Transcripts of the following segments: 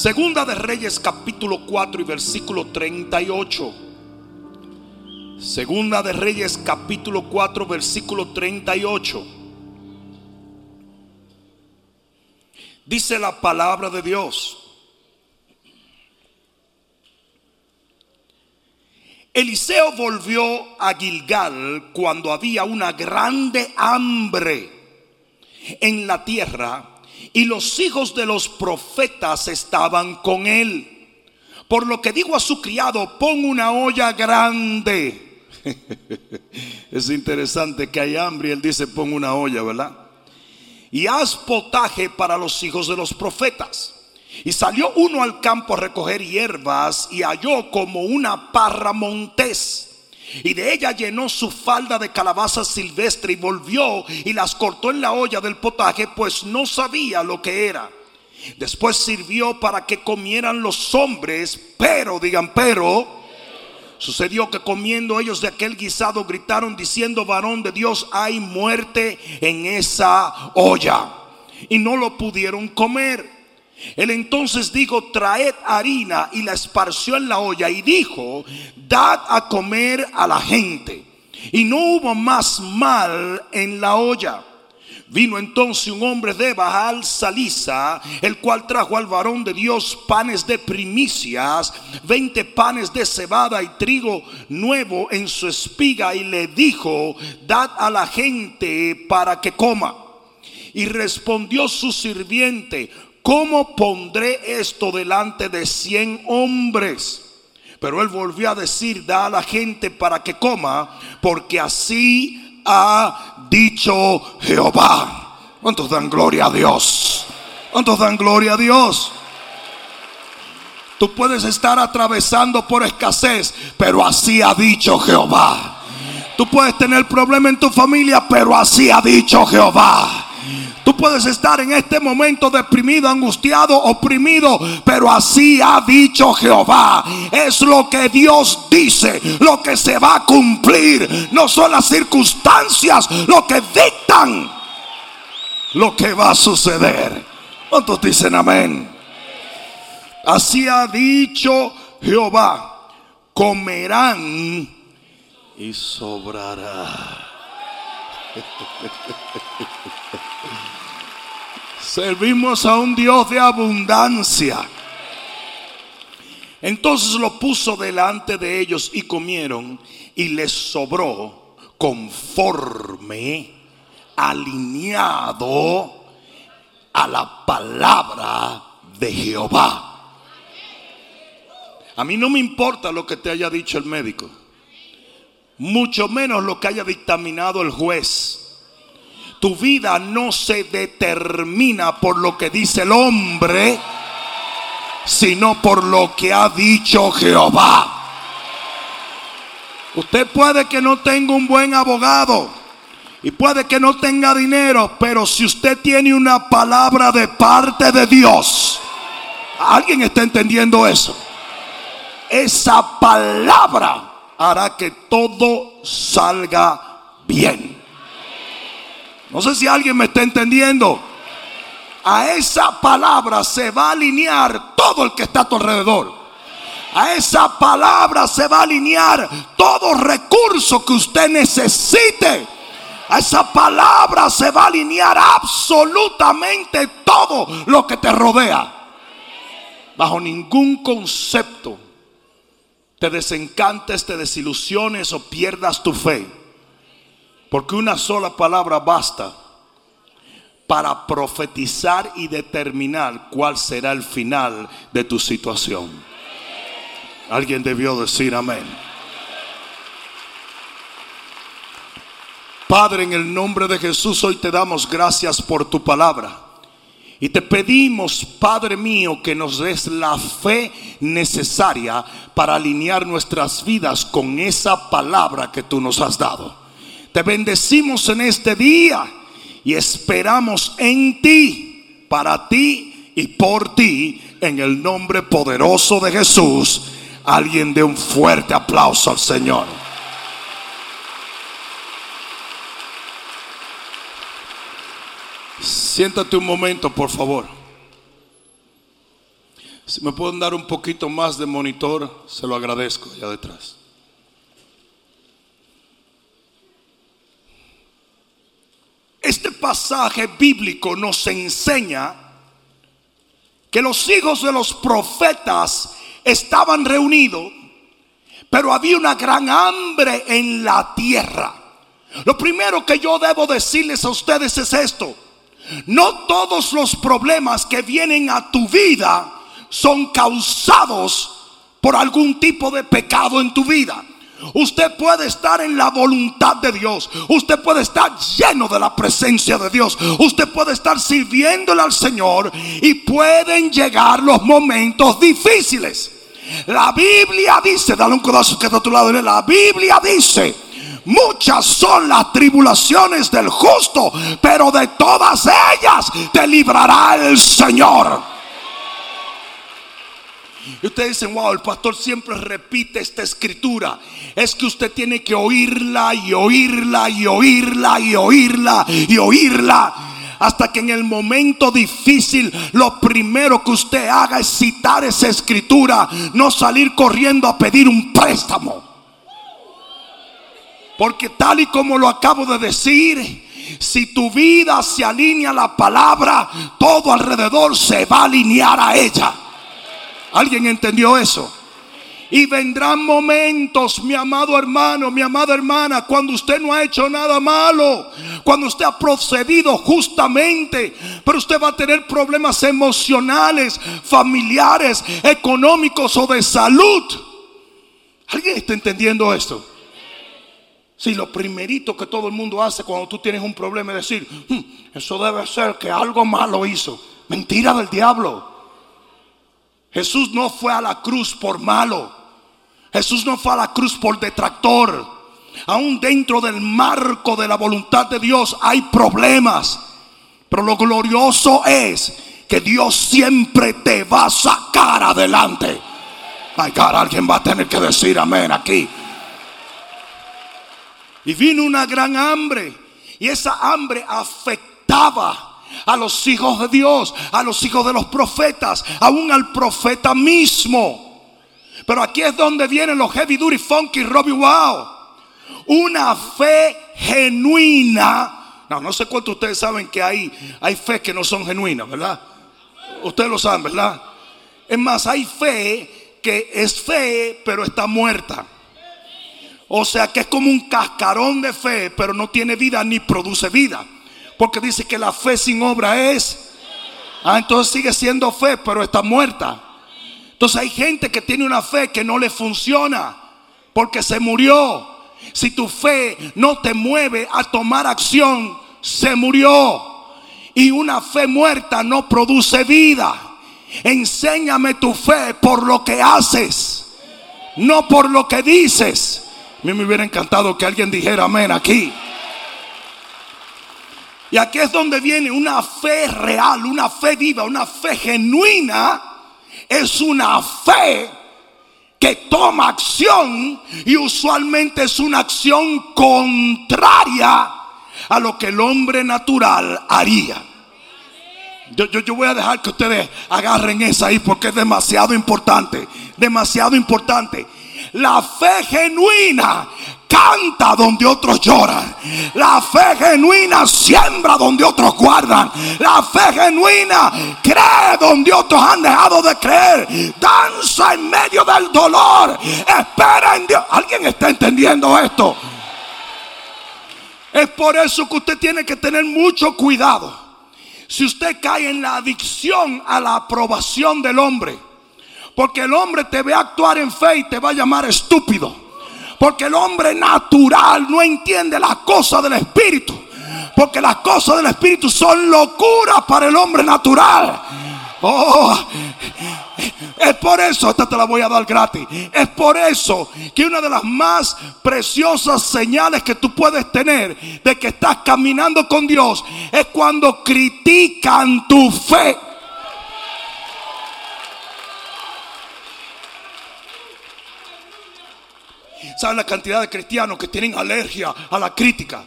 Segunda de Reyes capítulo 4 y versículo 38. Segunda de Reyes capítulo 4 versículo 38. Dice la palabra de Dios. Eliseo volvió a Gilgal cuando había una grande hambre en la tierra y los hijos de los profetas estaban con él. Por lo que digo a su criado, pon una olla grande. es interesante que hay hambre y él dice, pon una olla, ¿verdad? Y haz potaje para los hijos de los profetas. Y salió uno al campo a recoger hierbas y halló como una parra montés y de ella llenó su falda de calabaza silvestre y volvió y las cortó en la olla del potaje, pues no sabía lo que era. Después sirvió para que comieran los hombres, pero, digan, pero, sucedió que comiendo ellos de aquel guisado gritaron diciendo, varón de Dios, hay muerte en esa olla. Y no lo pudieron comer. Él entonces dijo, traed harina y la esparció en la olla y dijo, dad a comer a la gente. Y no hubo más mal en la olla. Vino entonces un hombre de Baal Salisa, el cual trajo al varón de Dios panes de primicias, veinte panes de cebada y trigo nuevo en su espiga, y le dijo, dad a la gente para que coma. Y respondió su sirviente, ¿cómo pondré esto delante de cien hombres? Pero él volvió a decir, da a la gente para que coma, porque así ha dicho Jehová. ¿Cuántos dan gloria a Dios? ¿Cuántos dan gloria a Dios? Tú puedes estar atravesando por escasez, pero así ha dicho Jehová. Tú puedes tener problemas en tu familia, pero así ha dicho Jehová. Tú puedes estar en este momento deprimido, angustiado, oprimido, pero así ha dicho Jehová. Es lo que Dios dice, lo que se va a cumplir. No son las circunstancias lo que dictan lo que va a suceder. ¿Cuántos dicen amén? Así ha dicho Jehová. Comerán y sobrará. Servimos a un Dios de abundancia. Entonces lo puso delante de ellos y comieron y les sobró conforme alineado a la palabra de Jehová. A mí no me importa lo que te haya dicho el médico, mucho menos lo que haya dictaminado el juez. Tu vida no se determina por lo que dice el hombre, sino por lo que ha dicho Jehová. Usted puede que no tenga un buen abogado y puede que no tenga dinero, pero si usted tiene una palabra de parte de Dios, ¿alguien está entendiendo eso? Esa palabra hará que todo salga bien. No sé si alguien me está entendiendo. A esa palabra se va a alinear todo el que está a tu alrededor. A esa palabra se va a alinear todo recurso que usted necesite. A esa palabra se va a alinear absolutamente todo lo que te rodea. Bajo ningún concepto te desencantes, te desilusiones o pierdas tu fe. Porque una sola palabra basta para profetizar y determinar cuál será el final de tu situación. Alguien debió decir amén. Padre, en el nombre de Jesús, hoy te damos gracias por tu palabra. Y te pedimos, Padre mío, que nos des la fe necesaria para alinear nuestras vidas con esa palabra que tú nos has dado. Te bendecimos en este día y esperamos en ti, para ti y por ti, en el nombre poderoso de Jesús. Alguien de un fuerte aplauso al Señor. Siéntate un momento, por favor. Si me pueden dar un poquito más de monitor, se lo agradezco allá detrás. Este pasaje bíblico nos enseña que los hijos de los profetas estaban reunidos, pero había una gran hambre en la tierra. Lo primero que yo debo decirles a ustedes es esto. No todos los problemas que vienen a tu vida son causados por algún tipo de pecado en tu vida. Usted puede estar en la voluntad de Dios. Usted puede estar lleno de la presencia de Dios. Usted puede estar sirviéndole al Señor y pueden llegar los momentos difíciles. La Biblia dice, dale un codazo que está a tu lado. La Biblia dice, muchas son las tribulaciones del justo, pero de todas ellas te librará el Señor. Y ustedes dicen, wow, el pastor siempre repite esta escritura. Es que usted tiene que oírla y oírla y oírla y oírla y oírla. Hasta que en el momento difícil lo primero que usted haga es citar esa escritura. No salir corriendo a pedir un préstamo. Porque tal y como lo acabo de decir, si tu vida se alinea a la palabra, todo alrededor se va a alinear a ella. ¿Alguien entendió eso? Y vendrán momentos, mi amado hermano, mi amada hermana, cuando usted no ha hecho nada malo, cuando usted ha procedido justamente, pero usted va a tener problemas emocionales, familiares, económicos o de salud. ¿Alguien está entendiendo esto? Si lo primerito que todo el mundo hace cuando tú tienes un problema es decir, hmm, eso debe ser que algo malo hizo. Mentira del diablo. Jesús no fue a la cruz por malo. Jesús no fue a la cruz por detractor. Aún dentro del marco de la voluntad de Dios hay problemas. Pero lo glorioso es que Dios siempre te va a sacar adelante. Ay, cara, alguien va a tener que decir amén aquí. Y vino una gran hambre. Y esa hambre afectaba a los hijos de Dios, a los hijos de los profetas, aún al profeta mismo. Pero aquí es donde vienen los heavy duty, funky, Robbie Wow. Una fe genuina. No, no sé cuántos ustedes saben que hay, hay fe que no son genuinas, ¿verdad? Ustedes lo saben, ¿verdad? Es más, hay fe que es fe, pero está muerta. O sea que es como un cascarón de fe, pero no tiene vida ni produce vida. Porque dice que la fe sin obra es. Ah, entonces sigue siendo fe, pero está muerta. Entonces hay gente que tiene una fe que no le funciona porque se murió. Si tu fe no te mueve a tomar acción, se murió. Y una fe muerta no produce vida. Enséñame tu fe por lo que haces, no por lo que dices. A mí me hubiera encantado que alguien dijera amén aquí. Y aquí es donde viene una fe real, una fe viva, una fe genuina. Es una fe que toma acción y usualmente es una acción contraria a lo que el hombre natural haría. Yo, yo, voy a dejar que ustedes agarren esa ahí porque es demasiado importante, demasiado importante. La fe genuina canta donde otros lloran. La fe genuina siembra donde otros guardan. La fe genuina cree donde otros han dejado de creer. Danza en medio del dolor. Espera en Dios. ¿Alguien está entendiendo esto? Es por eso que usted tiene que tener mucho cuidado. Si usted cae en la adicción a la aprobación del hombre, porque el hombre te ve actuar en fe y te va a llamar estúpido. Porque el hombre natural no entiende las cosas del Espíritu. Porque las cosas del Espíritu son locuras para el hombre natural. Oh, es por eso, esta te la voy a dar gratis. Es por eso que una de las más preciosas señales que tú puedes tener de que estás caminando con Dios es cuando critican tu fe. ¿Saben la cantidad de cristianos que tienen alergia a la crítica?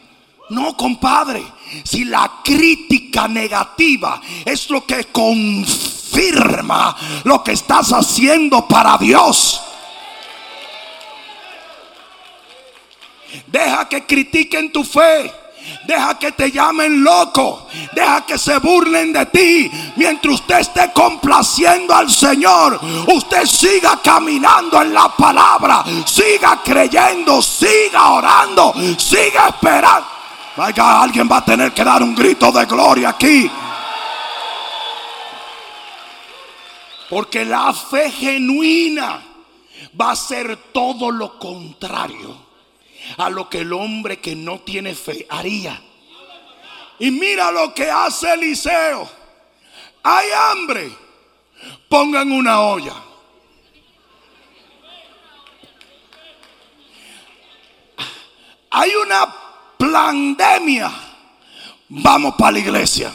No, compadre. Si la crítica negativa es lo que con confirma lo que estás haciendo para Dios. Deja que critiquen tu fe. Deja que te llamen loco. Deja que se burlen de ti. Mientras usted esté complaciendo al Señor, usted siga caminando en la palabra. Siga creyendo. Siga orando. Siga esperando. Vaya, alguien va a tener que dar un grito de gloria aquí. Porque la fe genuina va a ser todo lo contrario a lo que el hombre que no tiene fe haría. Y mira lo que hace Eliseo. Hay hambre. Pongan una olla. Hay una pandemia. Vamos para la iglesia.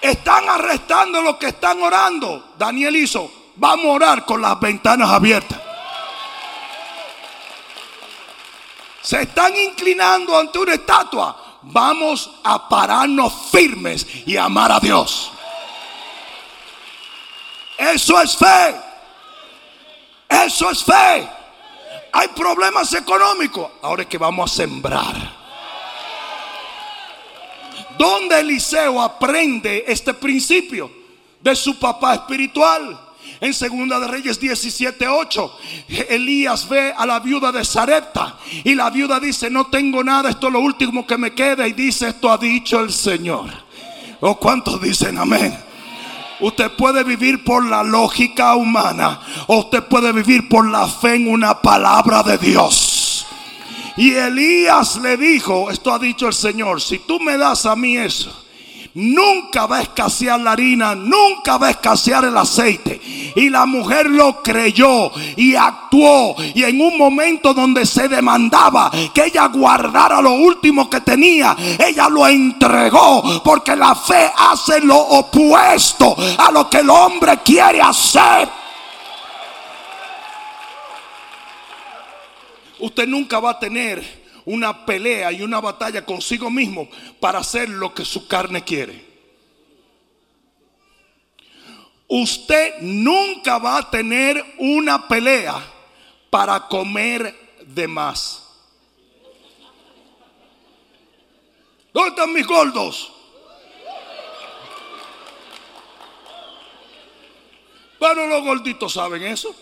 Están arrestando los que están orando. Daniel hizo, vamos a orar con las ventanas abiertas. Se están inclinando ante una estatua. Vamos a pararnos firmes y amar a Dios. Eso es fe. Eso es fe. Hay problemas económicos. Ahora es que vamos a sembrar. ¿Dónde Eliseo aprende este principio? De su papá espiritual. En Segunda de Reyes 17:8, Elías ve a la viuda de Sarepta y la viuda dice, "No tengo nada, esto es lo último que me queda" y dice, "Esto ha dicho el Señor." ¿O cuántos dicen amén? Usted puede vivir por la lógica humana o usted puede vivir por la fe en una palabra de Dios. Y Elías le dijo, esto ha dicho el Señor, si tú me das a mí eso, nunca va a escasear la harina, nunca va a escasear el aceite. Y la mujer lo creyó y actuó. Y en un momento donde se demandaba que ella guardara lo último que tenía, ella lo entregó. Porque la fe hace lo opuesto a lo que el hombre quiere hacer. Usted nunca va a tener una pelea y una batalla consigo mismo para hacer lo que su carne quiere. Usted nunca va a tener una pelea para comer de más. ¿Dónde están mis gordos? Pero los gorditos saben eso.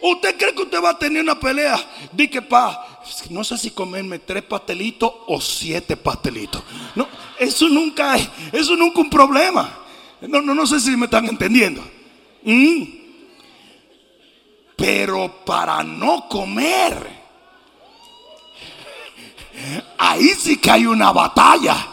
¿Usted cree que usted va a tener una pelea? Di que pa, no sé si comerme tres pastelitos o siete pastelitos. No, eso nunca es, eso nunca un problema. No, no, no sé si me están entendiendo. Mm. Pero para no comer, ahí sí que hay una batalla.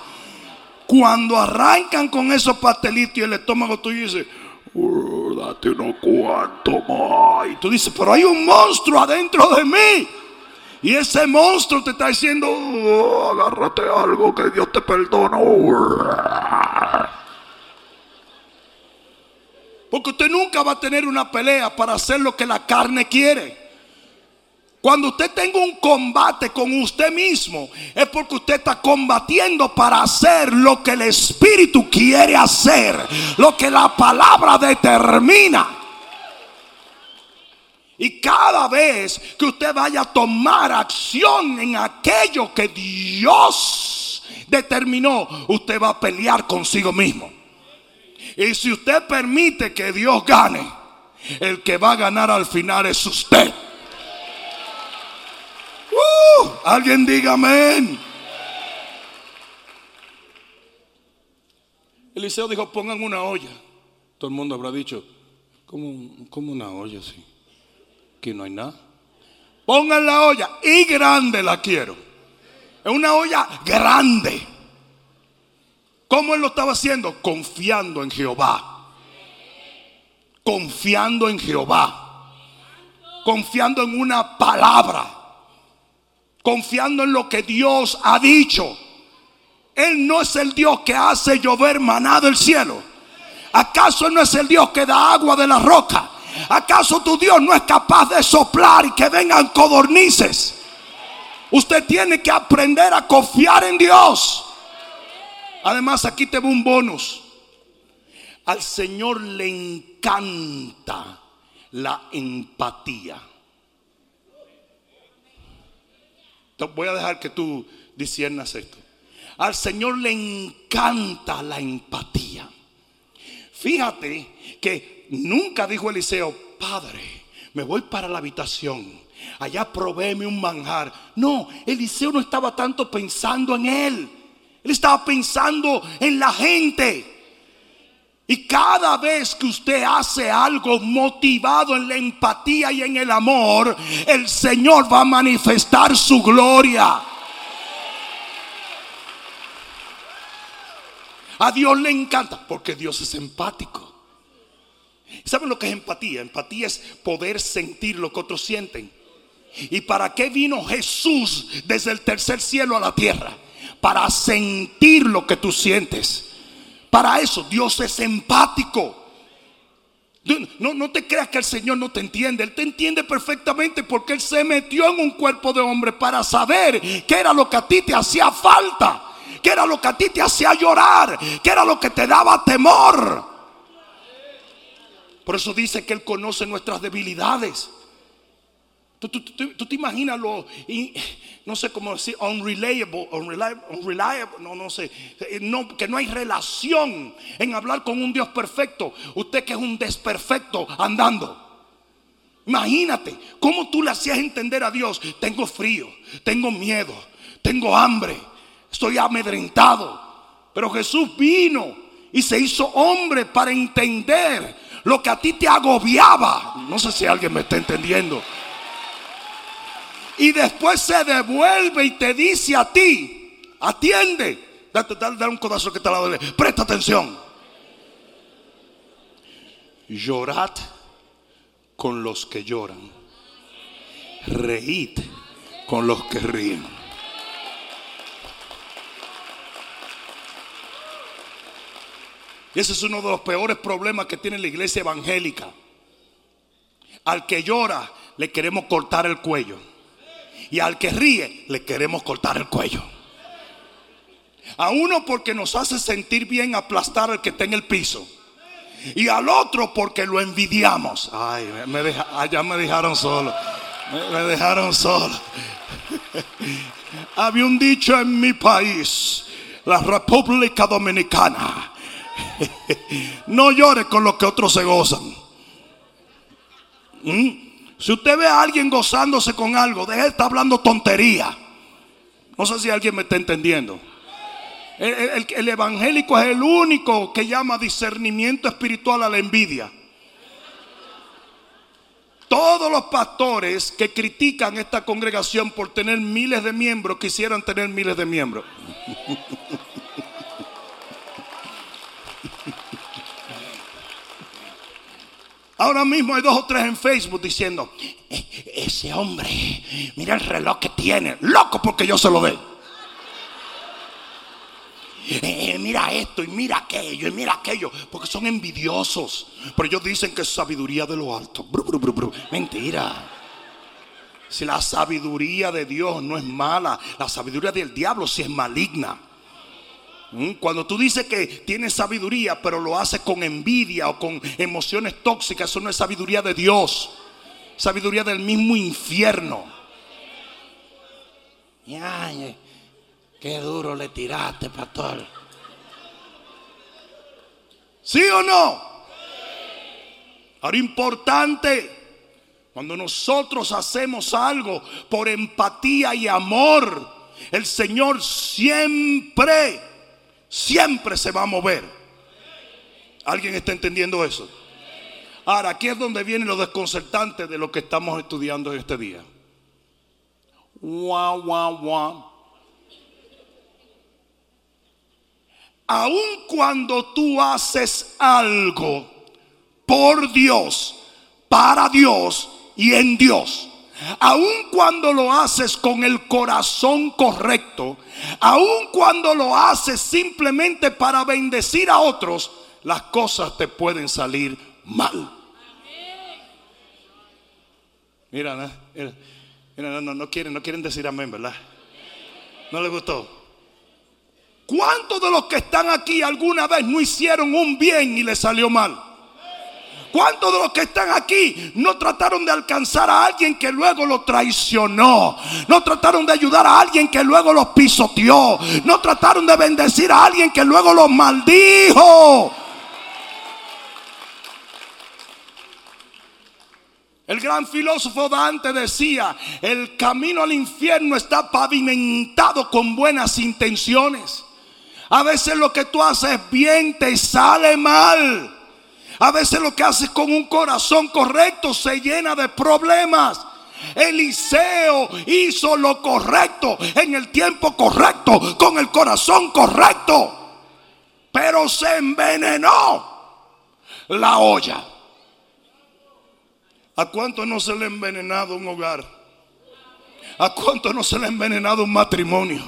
Cuando arrancan con esos pastelitos y el estómago tú dices, Uh, date unos cuantos más. Y tú dices, pero hay un monstruo adentro de mí. Y ese monstruo te está diciendo, oh, agárrate algo que Dios te perdona. Porque usted nunca va a tener una pelea para hacer lo que la carne quiere. Cuando usted tenga un combate con usted mismo, es porque usted está combatiendo para hacer lo que el Espíritu quiere hacer, lo que la palabra determina. Y cada vez que usted vaya a tomar acción en aquello que Dios determinó, usted va a pelear consigo mismo. Y si usted permite que Dios gane, el que va a ganar al final es usted. Uh, alguien diga amén. Eliseo dijo, pongan una olla. Todo el mundo habrá dicho, como, como una olla así? Que no hay nada. Pongan la olla y grande la quiero. Es una olla grande. ¿Cómo él lo estaba haciendo? Confiando en Jehová. Confiando en Jehová. Confiando en una palabra confiando en lo que Dios ha dicho. Él no es el Dios que hace llover maná del cielo. ¿Acaso no es el Dios que da agua de la roca? ¿Acaso tu Dios no es capaz de soplar y que vengan codornices? Usted tiene que aprender a confiar en Dios. Además, aquí te veo un bonus. Al Señor le encanta la empatía. Voy a dejar que tú disiernas esto. Al Señor le encanta la empatía. Fíjate que nunca dijo Eliseo, Padre, me voy para la habitación. Allá provéeme un manjar. No, Eliseo no estaba tanto pensando en él. Él estaba pensando en la gente. Y cada vez que usted hace algo motivado en la empatía y en el amor, el Señor va a manifestar su gloria. A Dios le encanta porque Dios es empático. ¿Saben lo que es empatía? Empatía es poder sentir lo que otros sienten. ¿Y para qué vino Jesús desde el tercer cielo a la tierra? Para sentir lo que tú sientes. Para eso Dios es empático. No, no te creas que el Señor no te entiende. Él te entiende perfectamente porque Él se metió en un cuerpo de hombre para saber qué era lo que a ti te hacía falta. Qué era lo que a ti te hacía llorar. Qué era lo que te daba temor. Por eso dice que Él conoce nuestras debilidades. Tú, te imaginas lo, no sé cómo decir, unreliable, unreliable, no, no sé, eh, que no hay relación en hablar con un Dios perfecto. Usted que es un desperfecto andando. Imagínate cómo tú le hacías entender a Dios, tengo frío, tengo miedo, tengo hambre, estoy amedrentado. Pero Jesús vino y se hizo hombre para entender lo que a ti te agobiaba. No sé si alguien me está entendiendo. Y después se devuelve y te dice a ti, atiende. Dale, un codazo que te la duele. Presta atención. Llorad con los que lloran. Reíd con los que ríen. Y ese es uno de los peores problemas que tiene la iglesia evangélica. Al que llora le queremos cortar el cuello. Y al que ríe le queremos cortar el cuello. A uno porque nos hace sentir bien aplastar al que está en el piso. Y al otro porque lo envidiamos. Ay, me allá me dejaron solo. me dejaron solo. Había un dicho en mi país, la República Dominicana no llore con lo que otros se gozan. ¿Mm? Si usted ve a alguien gozándose con algo, deje de estar hablando tontería. No sé si alguien me está entendiendo. el, evangélico es el único que llama discernimiento espiritual a la envidia. Todos los pastores que critican esta congregación por tener miles de miembros quisieran tener miles de miembros. Ahora mismo hay dos o tres en Facebook diciendo, e-, ese hombre, mira el reloj que tiene, loco porque yo se lo dé. Eh, mira esto y mira aquello y mira aquello, porque son envidiosos. Pero ellos dicen que es sabiduría de lo alto. Mentira. Si la sabiduría de Dios no es mala, la sabiduría del diablo sí es maligna. Mm, cuando tú dices que tienes sabiduría, pero lo haces con envidia o con emociones tóxicas, eso no es sabiduría de Dios. Sabiduría del mismo infierno. Ay, qué duro le tiraste, pastor. ¿Sí o no? Ahora importante, cuando nosotros hacemos algo por empatía y amor, el Señor siempre siempre se va a mover. ¿Alguien está entendiendo eso? Ahora, aquí es donde viene lo desconcertante de lo que estamos estudiando en este día. Guau. Aun cuando tú haces algo por Dios, para Dios y en Dios, aun cuando lo haces con el corazón correcto, aun cuando lo haces simplemente para bendecir a otros, las cosas te pueden salir mal. Mira, no, no, quieren, no quieren decir amén, ¿verdad? ¿No les gustó? ¿Cuántos de los que están aquí alguna vez no hicieron un bien y les salió mal? ¿Cuántos de los que están aquí no trataron de alcanzar a alguien que luego lo traicionó? No trataron de ayudar a alguien que luego los pisoteó. No trataron de bendecir a alguien que luego los maldijo. El gran filósofo Dante decía, el camino al infierno está pavimentado con buenas intenciones. A veces lo que tú haces bien te sale mal. A veces lo que haces con un corazón correcto se llena de problemas. Eliseo hizo lo correcto en el tiempo correcto, con el corazón correcto. Pero se envenenó la olla. ¿A cuánto no se le ha envenenado un hogar? ¿A cuánto no se le ha envenenado un matrimonio?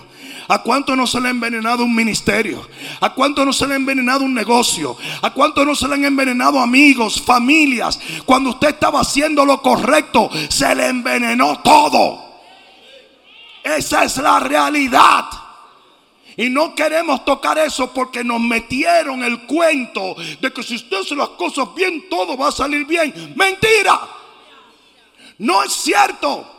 ¿A cuánto no se le ha envenenado un ministerio? ¿A cuánto no se le ha envenenado un negocio? ¿A cuánto no se le han envenenado amigos, familias? Cuando usted estaba haciendo lo correcto, se le envenenó todo. Esa es la realidad. Y no queremos tocar eso porque nos metieron el cuento de que si usted hace las cosas bien, todo va a salir bien. Mentira. No es cierto.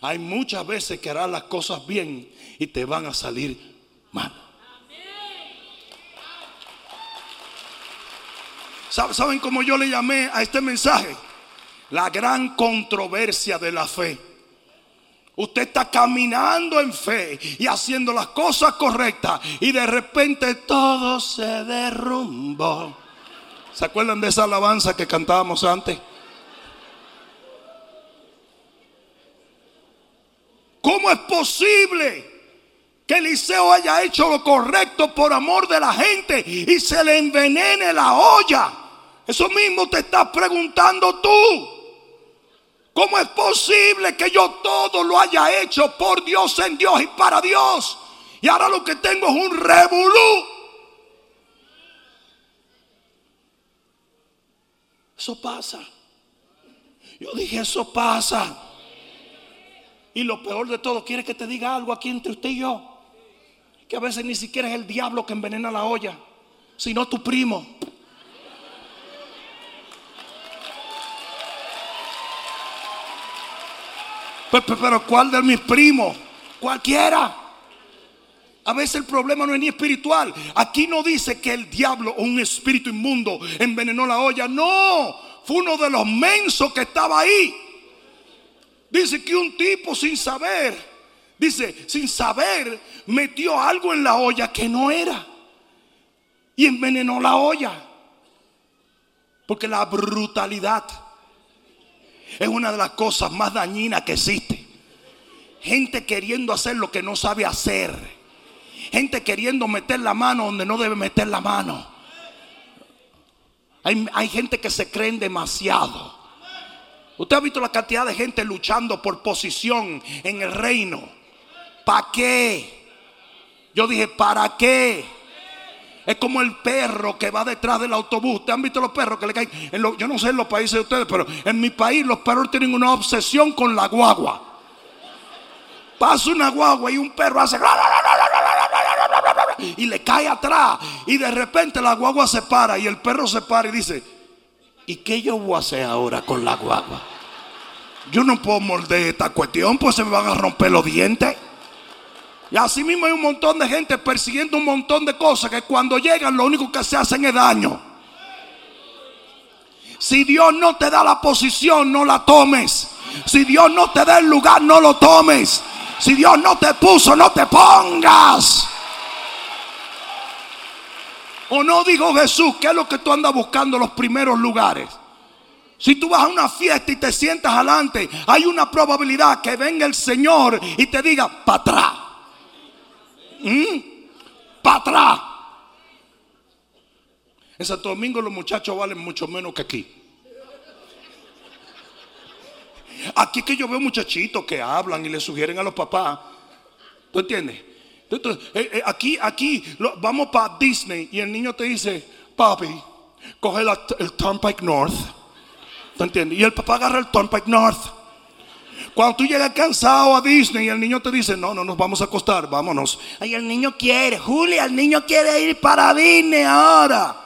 Hay muchas veces que harás las cosas bien y te van a salir mal. ¿Saben cómo yo le llamé a este mensaje? La gran controversia de la fe. Usted está caminando en fe y haciendo las cosas correctas y de repente todo se derrumbó. ¿Se acuerdan de esa alabanza que cantábamos antes? ¿Cómo es posible que Eliseo haya hecho lo correcto por amor de la gente y se le envenene la olla? Eso mismo te estás preguntando tú. ¿Cómo es posible que yo todo lo haya hecho por Dios, en Dios y para Dios? Y ahora lo que tengo es un revolú. Eso pasa. Yo dije, eso pasa. Y lo peor de todo, quiere que te diga algo aquí entre usted y yo. Que a veces ni siquiera es el diablo que envenena la olla, sino tu primo. Pero, ¿cuál de mis primos? Cualquiera. A veces el problema no es ni espiritual. Aquí no dice que el diablo o un espíritu inmundo envenenó la olla. No, fue uno de los mensos que estaba ahí. Dice que un tipo sin saber, dice, sin saber, metió algo en la olla que no era. Y envenenó la olla. Porque la brutalidad es una de las cosas más dañinas que existe. Gente queriendo hacer lo que no sabe hacer. Gente queriendo meter la mano donde no debe meter la mano. Hay, hay gente que se creen demasiado. Usted ha visto la cantidad de gente luchando por posición en el reino. ¿Para qué? Yo dije, ¿para qué? Es como el perro que va detrás del autobús. ¿Ustedes han visto los perros que le caen? yo no sé en los países de ustedes, pero en mi país los perros tienen una obsesión con la guagua. Pasa una guagua y un perro hace y le cae atrás y de repente la guagua se para y el perro se para y dice, ¿y qué yo voy a hacer ahora con la guagua? Yo no puedo morder esta cuestión, pues se me van a romper los dientes. Y así mismo hay un montón de gente persiguiendo un montón de cosas que cuando llegan lo único que se hacen es daño. Si Dios no te da la posición, no la tomes. Si Dios no te da el lugar, no lo tomes. Si Dios no te puso, no te pongas. ¿O no dijo Jesús qué es lo que tú andas buscando los primeros lugares? Si tú vas a una fiesta y te sientas adelante, hay una probabilidad que venga el Señor y te diga, para atrás. ¿Mm? Para atrás. En Santo Domingo los muchachos valen mucho menos que aquí. Aquí que yo veo muchachitos que hablan y le sugieren a los papás. ¿Tú entiendes? Entonces, eh, eh, aquí, aquí vamos para Disney y el niño te dice, papi, coge el Turnpike North. ¿Tú entiendes? Y el papá agarra el Turnpike North. Cuando tú llegas cansado a Disney y el niño te dice, no, no nos vamos a acostar, vámonos. Ay, el niño quiere, Julia, el niño quiere ir para Disney ahora.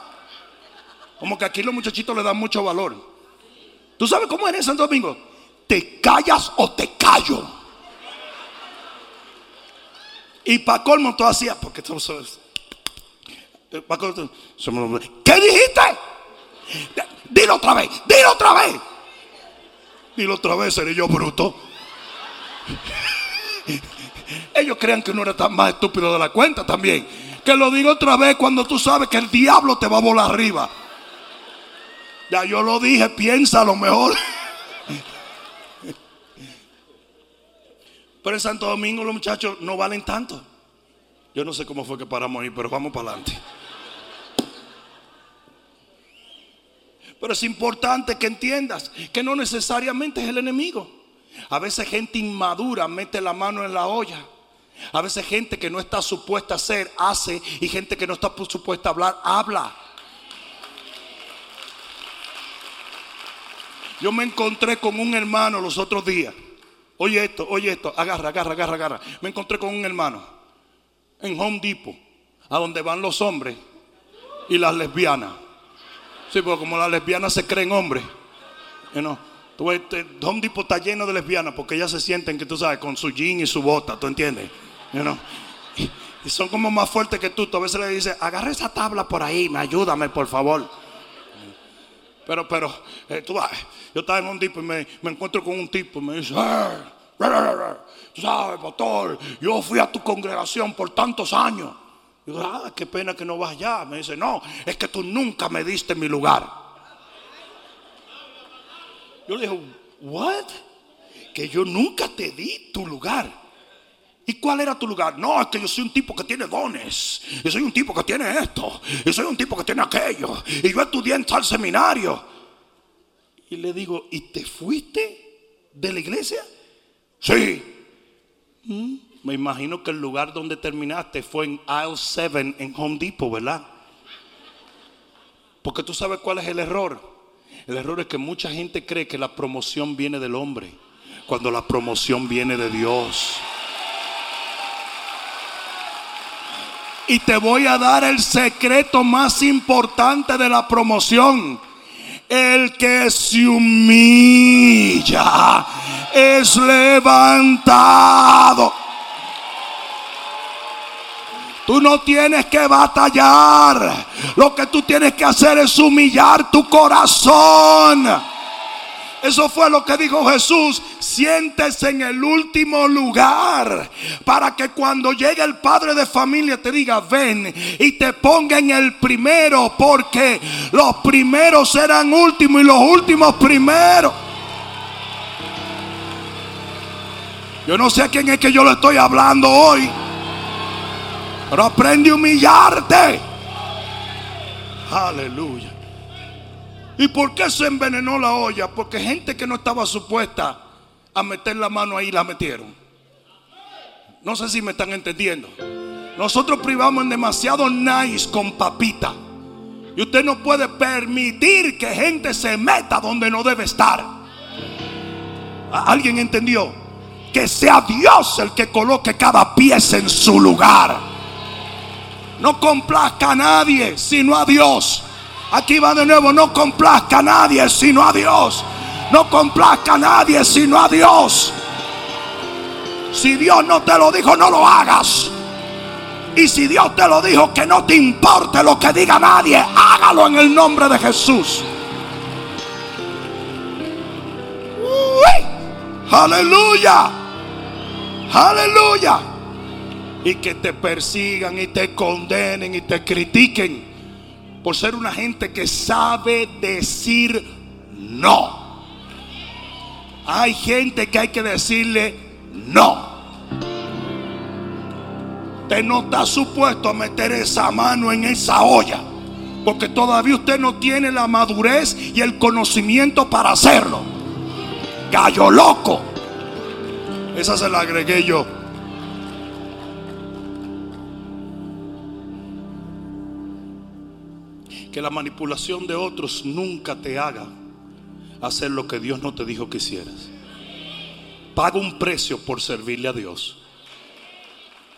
Como que aquí los muchachitos le dan mucho valor. ¿Tú sabes cómo eres Santo Domingo? Te callas o te callo. Y para colmo tú hacías, porque sabes. Eh, ¿Qué dijiste? Dilo otra vez, dilo otra vez. Dilo otra vez, seré yo bruto. Ellos crean que uno era tan más estúpido de la cuenta también. Que lo digo otra vez cuando tú sabes que el diablo te va a volar arriba. Ya yo lo dije, piensa lo mejor. Pero en Santo Domingo los muchachos no valen tanto. Yo no sé cómo fue que paramos ahí, pero vamos para adelante. Pero es importante que entiendas que no necesariamente es el enemigo. A veces gente inmadura mete la mano en la olla. A veces gente que no está supuesta a hacer, hace. Y gente que no está supuesta a hablar, habla. Yo me encontré con un hermano los otros días. Oye esto, oye esto. Agarra, agarra, agarra, agarra. Me encontré con un hermano en Home Depot, a donde van los hombres y las lesbianas. Sí, porque como las lesbianas se creen hombres. You know, Home Depot está lleno de lesbianas porque ellas se sienten que tú sabes, con su jean y su bota, ¿tú entiendes? You know? y, son como más fuertes que tú. Tú a veces le dices, agarra esa tabla por ahí, me ayúdame, por favor. Pero, pero, eh, tú vas, yo estaba en un tipo y me, me, encuentro con un tipo y me dice, tú sabes, pastor, yo fui a tu congregación por tantos años. Digo, ah, qué pena que no vas allá. Me dice, no, es que tú nunca me diste mi lugar. Yo le dije, what? Que yo nunca te di tu lugar. ¿Y cuál era tu lugar? No, es que yo soy un tipo que tiene dones. Yo soy un tipo que tiene esto. Yo soy un tipo que tiene aquello. Y yo estudié en tal seminario. Y le digo, ¿y te fuiste de la iglesia? Sí. ¿Mm? Me imagino que el lugar donde terminaste fue en Aisle 7 en Home Depot, ¿verdad? Porque tú sabes cuál es el error. El error es que mucha gente cree que la promoción viene del hombre, cuando la promoción viene de Dios. Y te voy a dar el secreto más importante de la promoción. El que se humilla es levantado. Tú no tienes que batallar. Lo que tú tienes que hacer es humillar tu corazón. Eso fue lo que dijo Jesús. Siéntese en el último lugar para que cuando llegue el padre de familia te diga, ven y te ponga en el primero, porque los primeros serán últimos y los últimos primeros. Yo no sé a quién es que yo le estoy hablando hoy. Pero aprende a humillarte. Aleluya. ¿Y por qué se envenenó la olla? Porque gente que no estaba supuesta a meter la mano ahí la metieron. No sé si me están entendiendo. Nosotros privamos en demasiado nice con papita. Y usted no puede permitir que gente se meta donde no debe estar. ¿Alguien entendió? Que sea Dios el que coloque cada pieza en su lugar. No complazca a nadie sino a Dios. Aquí va de nuevo, no complazca a nadie sino a Dios. No complazca a nadie sino a Dios. Si Dios no te lo dijo, no lo hagas. Y si Dios te lo dijo, que no te importe lo que diga nadie, hágalo en el nombre de Jesús. Aleluya. Aleluya y que te persigan y te condenen y te critiquen por ser una gente que sabe decir no. Hay gente que hay que decirle no. Usted no está supuesto a meter esa mano en esa olla. Porque todavía usted no tiene la madurez y el conocimiento para hacerlo. Gallo loco. Esa se la agregué yo. Que la manipulación de otros nunca te haga hacer lo que Dios no te dijo que hicieras. paga un precio por servirle a Dios.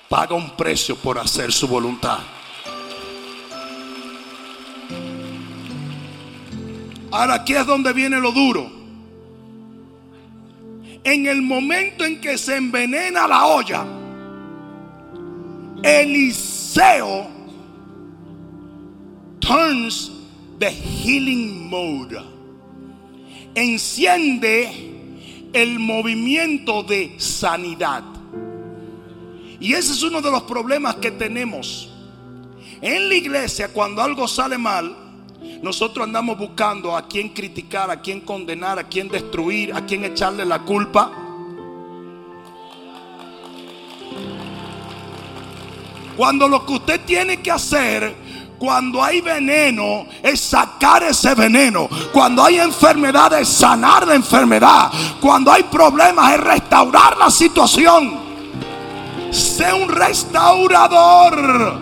Paga un precio por hacer su voluntad. Ahora aquí es donde viene lo duro. En el momento en que se envenena la olla, Eliseo turns the healing mode. Enciende el movimiento de sanidad. Y ese es uno de los problemas que tenemos. En la iglesia, cuando algo sale mal, nosotros andamos buscando a quién criticar, a quién condenar, a quién destruir, a quién echarle la culpa. Cuando lo que usted tiene que hacer cuando hay veneno es sacar ese veneno. Cuando hay enfermedad es sanar la enfermedad. Cuando hay problemas es restaurar la situación. Sé un restaurador.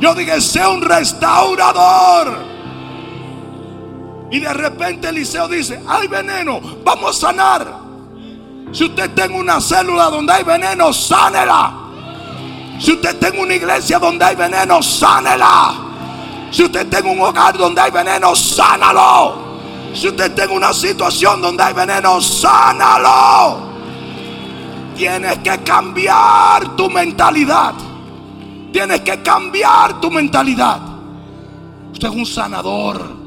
Yo dije, sé un restaurador. Y de repente Eliseo dice, hay veneno, vamos a sanar. Si usted tiene una célula donde hay veneno, sánela. Si usted tiene una iglesia donde hay veneno, sánela. Si usted tiene un hogar donde hay veneno, sánalo. Si usted tiene una situación donde hay veneno, sánalo. Tienes que cambiar tu mentalidad. Tienes que cambiar tu mentalidad. Usted es un sanador.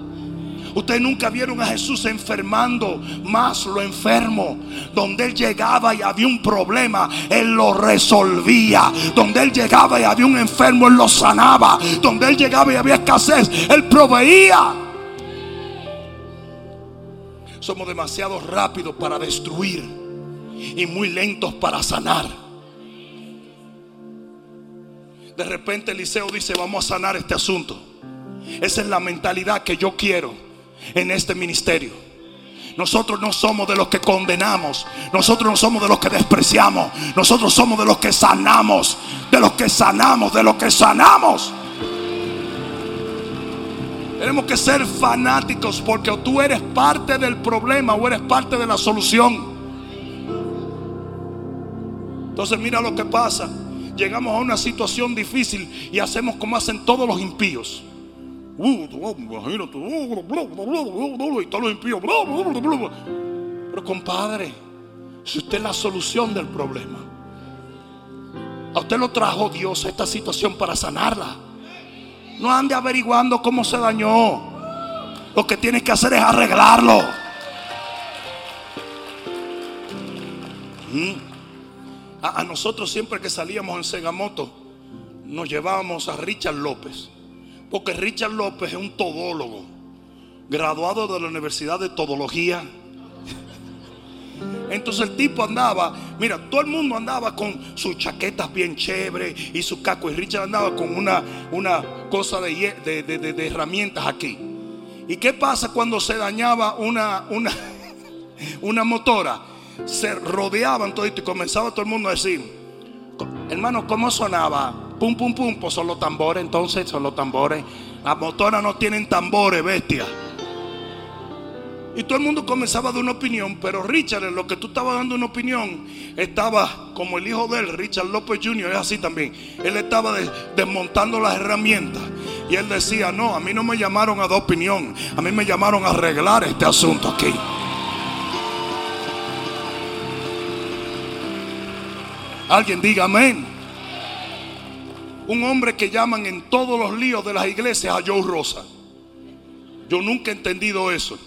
Ustedes nunca vieron a Jesús enfermando más lo enfermo. Donde Él llegaba y había un problema, Él lo resolvía. Donde Él llegaba y había un enfermo, Él lo sanaba. Donde Él llegaba y había escasez, Él proveía. Somos demasiado rápidos para destruir y muy lentos para sanar. De repente Eliseo dice, vamos a sanar este asunto. Esa es la mentalidad que yo quiero en este ministerio. Nosotros no somos de los que condenamos. Nosotros no somos de los que despreciamos. Nosotros somos de los que sanamos. De los que sanamos. De los que sanamos. Tenemos que ser fanáticos porque tú eres parte del problema o eres parte de la solución. Entonces mira lo que pasa. Llegamos a una situación difícil y hacemos como hacen todos los impíos. Pero compadre, si usted es la solución del problema, a usted lo trajo Dios a esta situación para sanarla. No ande averiguando cómo se dañó. Lo que tienes que hacer es arreglarlo. Mm. A nosotros siempre que salíamos en Segamoto, nos llevábamos a Richard López. Porque Richard López es un todólogo, graduado de la Universidad de Todología. Entonces el tipo andaba, mira, todo el mundo andaba con sus chaquetas bien chéveres y sus cacos. Y Richard andaba con una, una cosa de, de, herramientas aquí. ¿Y qué pasa cuando se dañaba una, una, una motora? Se rodeaban todo y comenzaba todo el mundo a decir, hermano, ¿cómo sonaba? Pum, pum, pum, pues son los tambores, entonces son los tambores. Las motoras no tienen tambores, bestia. Y todo el mundo comenzaba a dar una opinión, pero Richard, en lo que tú estabas dando una opinión, estaba como el hijo de él, Richard López Jr., es así también. Él estaba desmontando las herramientas. Y él decía, no, a mí no me llamaron a dar opinión, a mí me llamaron a arreglar este asunto aquí. Alguien diga amén. Un hombre que llaman en todos los líos de las iglesias a Joe Rosa. Yo nunca he entendido eso.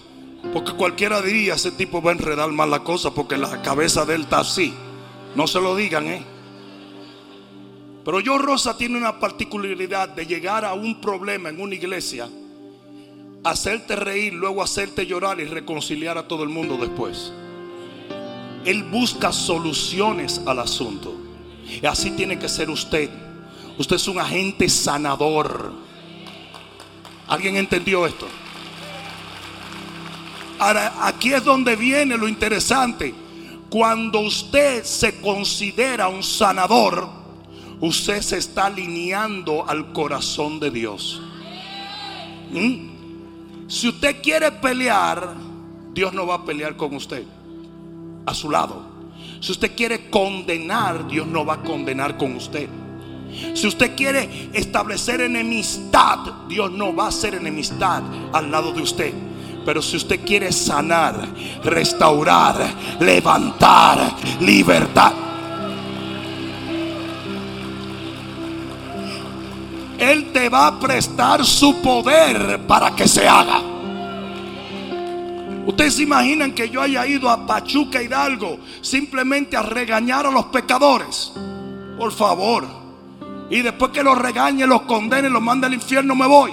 Porque cualquiera diría, ese tipo va a enredar mal la cosa porque la cabeza de él está así. No se lo digan, ¿eh? Pero Joe Rosa tiene una particularidad de llegar a un problema en una iglesia, hacerte reír, luego hacerte llorar y reconciliar a todo el mundo después. Él busca soluciones al asunto. Y así tiene que ser usted. Usted es un agente sanador. ¿Alguien entendió esto? Ahora, aquí es donde viene lo interesante. Cuando usted se considera un sanador, usted se está alineando al corazón de Dios. ¿Mm? Si usted quiere pelear, Dios no va a pelear con usted. A su lado. Si usted quiere condenar, Dios no va a condenar con usted. Si usted quiere establecer enemistad, Dios no va a hacer enemistad al lado de usted. Pero si usted quiere sanar, restaurar, levantar, libertad. Él te va a prestar su poder para que se haga. Ustedes se imaginan que yo haya ido a Pachuca Hidalgo simplemente a regañar a los pecadores. Por favor. Y después que los regañe, los condene, los mande al infierno, me voy.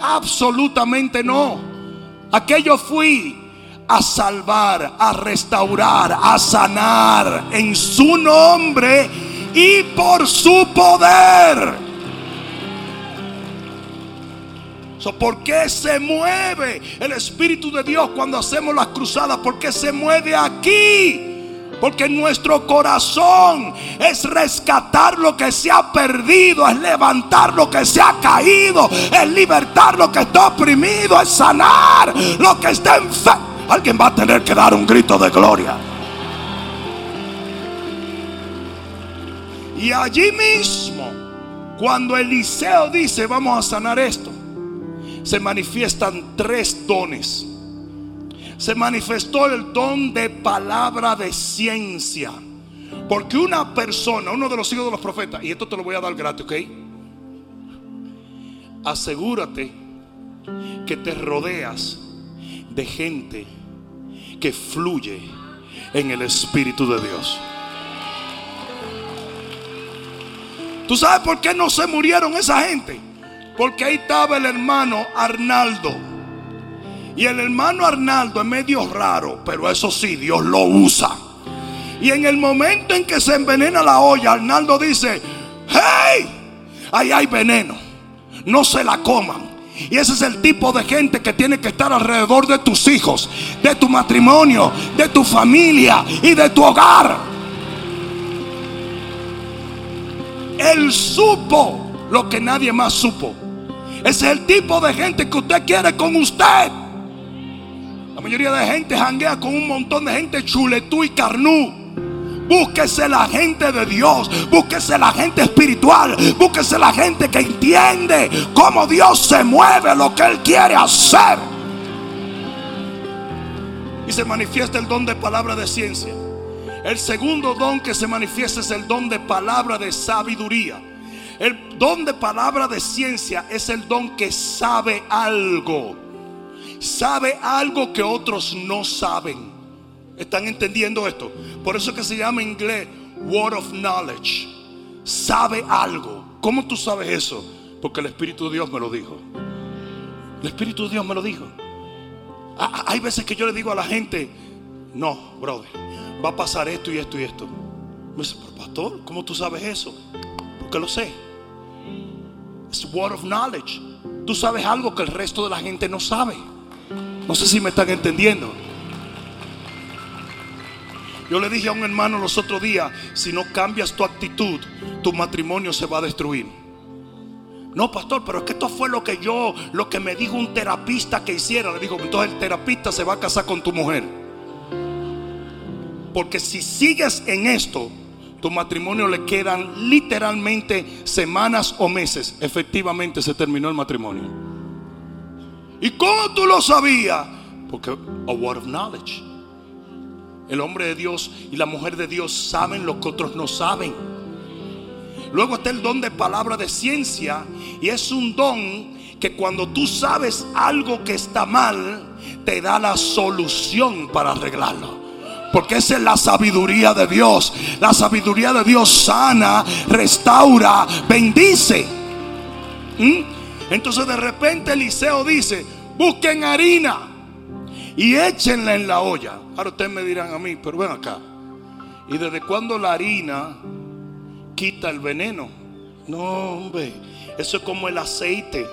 Absolutamente no. Aquello fui a salvar, a restaurar, a sanar en su nombre y por su poder. ¿Por qué se mueve el Espíritu de Dios cuando hacemos las cruzadas? ¿Por qué se mueve aquí? Porque nuestro corazón es rescatar lo que se ha perdido, es levantar lo que se ha caído, es libertar lo que está oprimido, es sanar lo que está enfermo. Alguien va a tener que dar un grito de gloria. Y allí mismo, cuando Eliseo dice, vamos a sanar esto, se manifiestan tres dones. Se manifestó el don de palabra de ciencia. Porque una persona, uno de los hijos de los profetas, y esto te lo voy a dar gratis, ¿ok? Asegúrate que te rodeas de gente que fluye en el Espíritu de Dios. ¿Tú sabes por qué no se murieron esa gente? Porque ahí estaba el hermano Arnaldo. Y el hermano Arnaldo es medio raro, pero eso sí, Dios lo usa. Y en el momento en que se envenena la olla, Arnaldo dice, hey, ahí hay veneno, no se la coman. Y ese es el tipo de gente que tiene que estar alrededor de tus hijos, de tu matrimonio, de tu familia y de tu hogar. Él supo lo que nadie más supo. Ese es el tipo de gente que usted quiere con usted. La mayoría de gente janguea con un montón de gente chuletú y carnú. Búsquese la gente de Dios. Búsquese la gente espiritual. Búsquese la gente que entiende cómo Dios se mueve, lo que Él quiere hacer. Y se manifiesta el don de palabra de ciencia. El segundo don que se manifiesta es el don de palabra de sabiduría. El don de palabra de ciencia es el don que sabe algo. Sabe algo que otros no saben. ¿Están entendiendo esto? Por eso que se llama en inglés word of knowledge. Sabe algo. ¿Cómo tú sabes eso? Porque el Espíritu de Dios me lo dijo. El Espíritu de Dios me lo dijo. Hay veces que yo le digo a la gente, no, brother, va a pasar esto y esto y esto. Me dice, pero pastor, ¿cómo tú sabes eso? Porque lo sé. Es word of knowledge. Tú sabes algo que el resto de la gente no sabe. No sé si me están entendiendo. Yo le dije a un hermano los otros días, si no cambias tu actitud, tu matrimonio se va a destruir. No, pastor, pero es que esto fue lo que yo, lo que me dijo un terapista que hiciera. Le dijo, entonces el terapista se va a casar con tu mujer. Porque si sigues en esto, tu matrimonio le quedan literalmente semanas o meses. Efectivamente se terminó el matrimonio. ¿Y cómo tú lo sabías? Porque a word of knowledge. El hombre de Dios y la mujer de Dios saben lo que otros no saben. Luego está el don de palabra de ciencia y es un don que cuando tú sabes algo que está mal, te da la solución para arreglarlo. Porque esa es la sabiduría de Dios. La sabiduría de Dios sana, restaura, bendice. ¿Mm? Entonces de repente Eliseo dice, busquen harina y échenla en la olla. Ahora ustedes me dirán a mí, pero ven acá. ¿Y desde cuándo la harina quita el veneno? No, hombre, eso es como el aceite.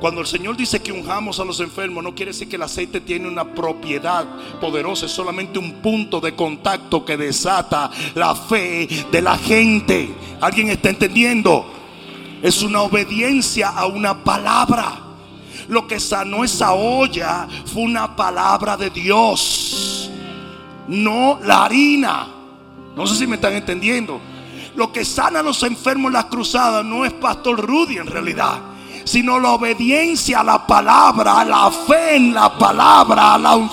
Cuando el Señor dice que unjamos a los enfermos, no quiere decir que el aceite tiene una propiedad poderosa, es solamente un punto de contacto que desata la fe de la gente. ¿Alguien está entendiendo? Es una obediencia a una palabra. Lo que sanó esa olla fue una palabra de Dios, no la harina. No sé si me están entendiendo. Lo que sana a los enfermos en las cruzadas no es Pastor Rudy en realidad, sino la obediencia a la palabra, la fe en la palabra, la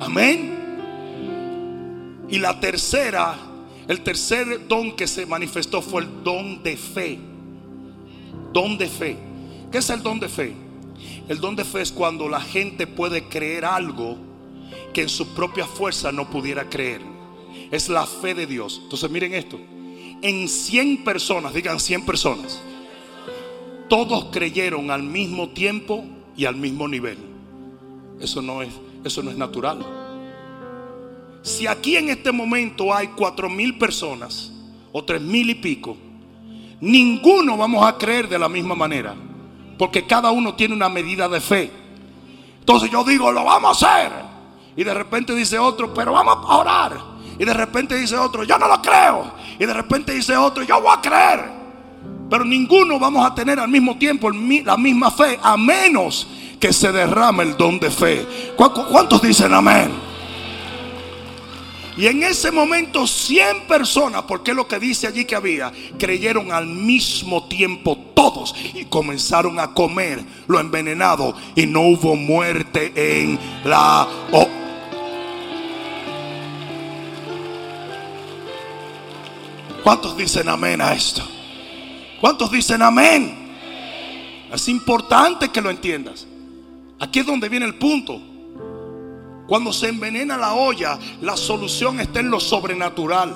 Amén. Y la tercera, el tercer don que se manifestó fue el don de fe. Don de fe. ¿Qué es el don de fe? El don de fe es cuando la gente puede creer algo que en su propia fuerza no pudiera creer. Es la fe de Dios. Entonces miren esto. En 100 personas, digan 100 personas, todos creyeron al mismo tiempo y al mismo nivel. Eso no es, eso no es natural. Si aquí en este momento hay cuatro mil personas o tres mil y pico, ninguno vamos a creer de la misma manera. Porque cada uno tiene una medida de fe. Entonces yo digo, lo vamos a hacer. Y de repente dice otro, pero vamos a orar. Y de repente dice otro, yo no lo creo. Y de repente dice otro, yo voy a creer. Pero ninguno vamos a tener al mismo tiempo la misma fe, a menos que se derrame el don de fe. ¿Cuántos dicen amén? Y en ese momento 100 personas, porque es lo que dice allí que había, creyeron al mismo tiempo todos y comenzaron a comer lo envenenado y no hubo muerte en la... ¿Cuántos dicen amén a esto? ¿Cuántos dicen amén? Es importante que lo entiendas. Aquí es donde viene el punto. Cuando se envenena la olla, la solución está en lo sobrenatural.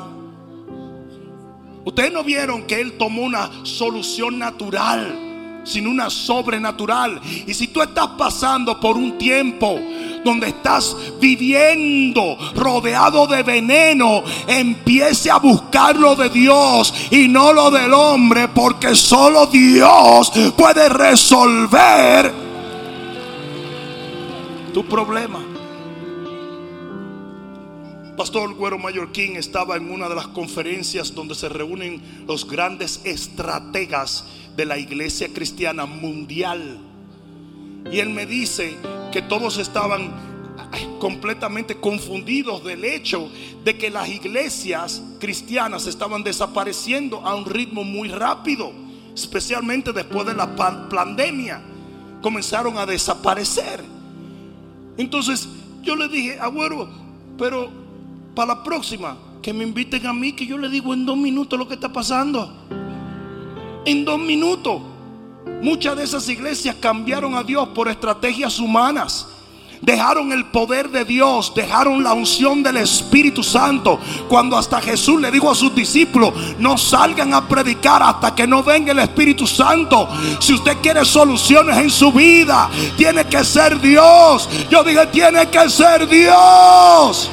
Ustedes no vieron que Él tomó una solución natural, sino una sobrenatural. Y si tú estás pasando por un tiempo donde estás viviendo rodeado de veneno, empiece a buscar lo de Dios y no lo del hombre, porque solo Dios puede resolver tu problema. Pastor Güero Mallorquín estaba en una de las conferencias donde se reúnen los grandes estrategas de la iglesia cristiana mundial. Y él me dice que todos estaban completamente confundidos del hecho de que las iglesias cristianas estaban desapareciendo a un ritmo muy rápido, especialmente después de la pandemia. Comenzaron a desaparecer. Entonces yo le dije, abuelo, pero para la próxima, que me inviten a mí, que yo le digo en dos minutos lo que está pasando. En dos minutos. Muchas de esas iglesias cambiaron a Dios por estrategias humanas. Dejaron el poder de Dios, dejaron la unción del Espíritu Santo. Cuando hasta Jesús le dijo a sus discípulos, no salgan a predicar hasta que no venga el Espíritu Santo. Si usted quiere soluciones en su vida, tiene que ser Dios. Yo dije, tiene que ser Dios.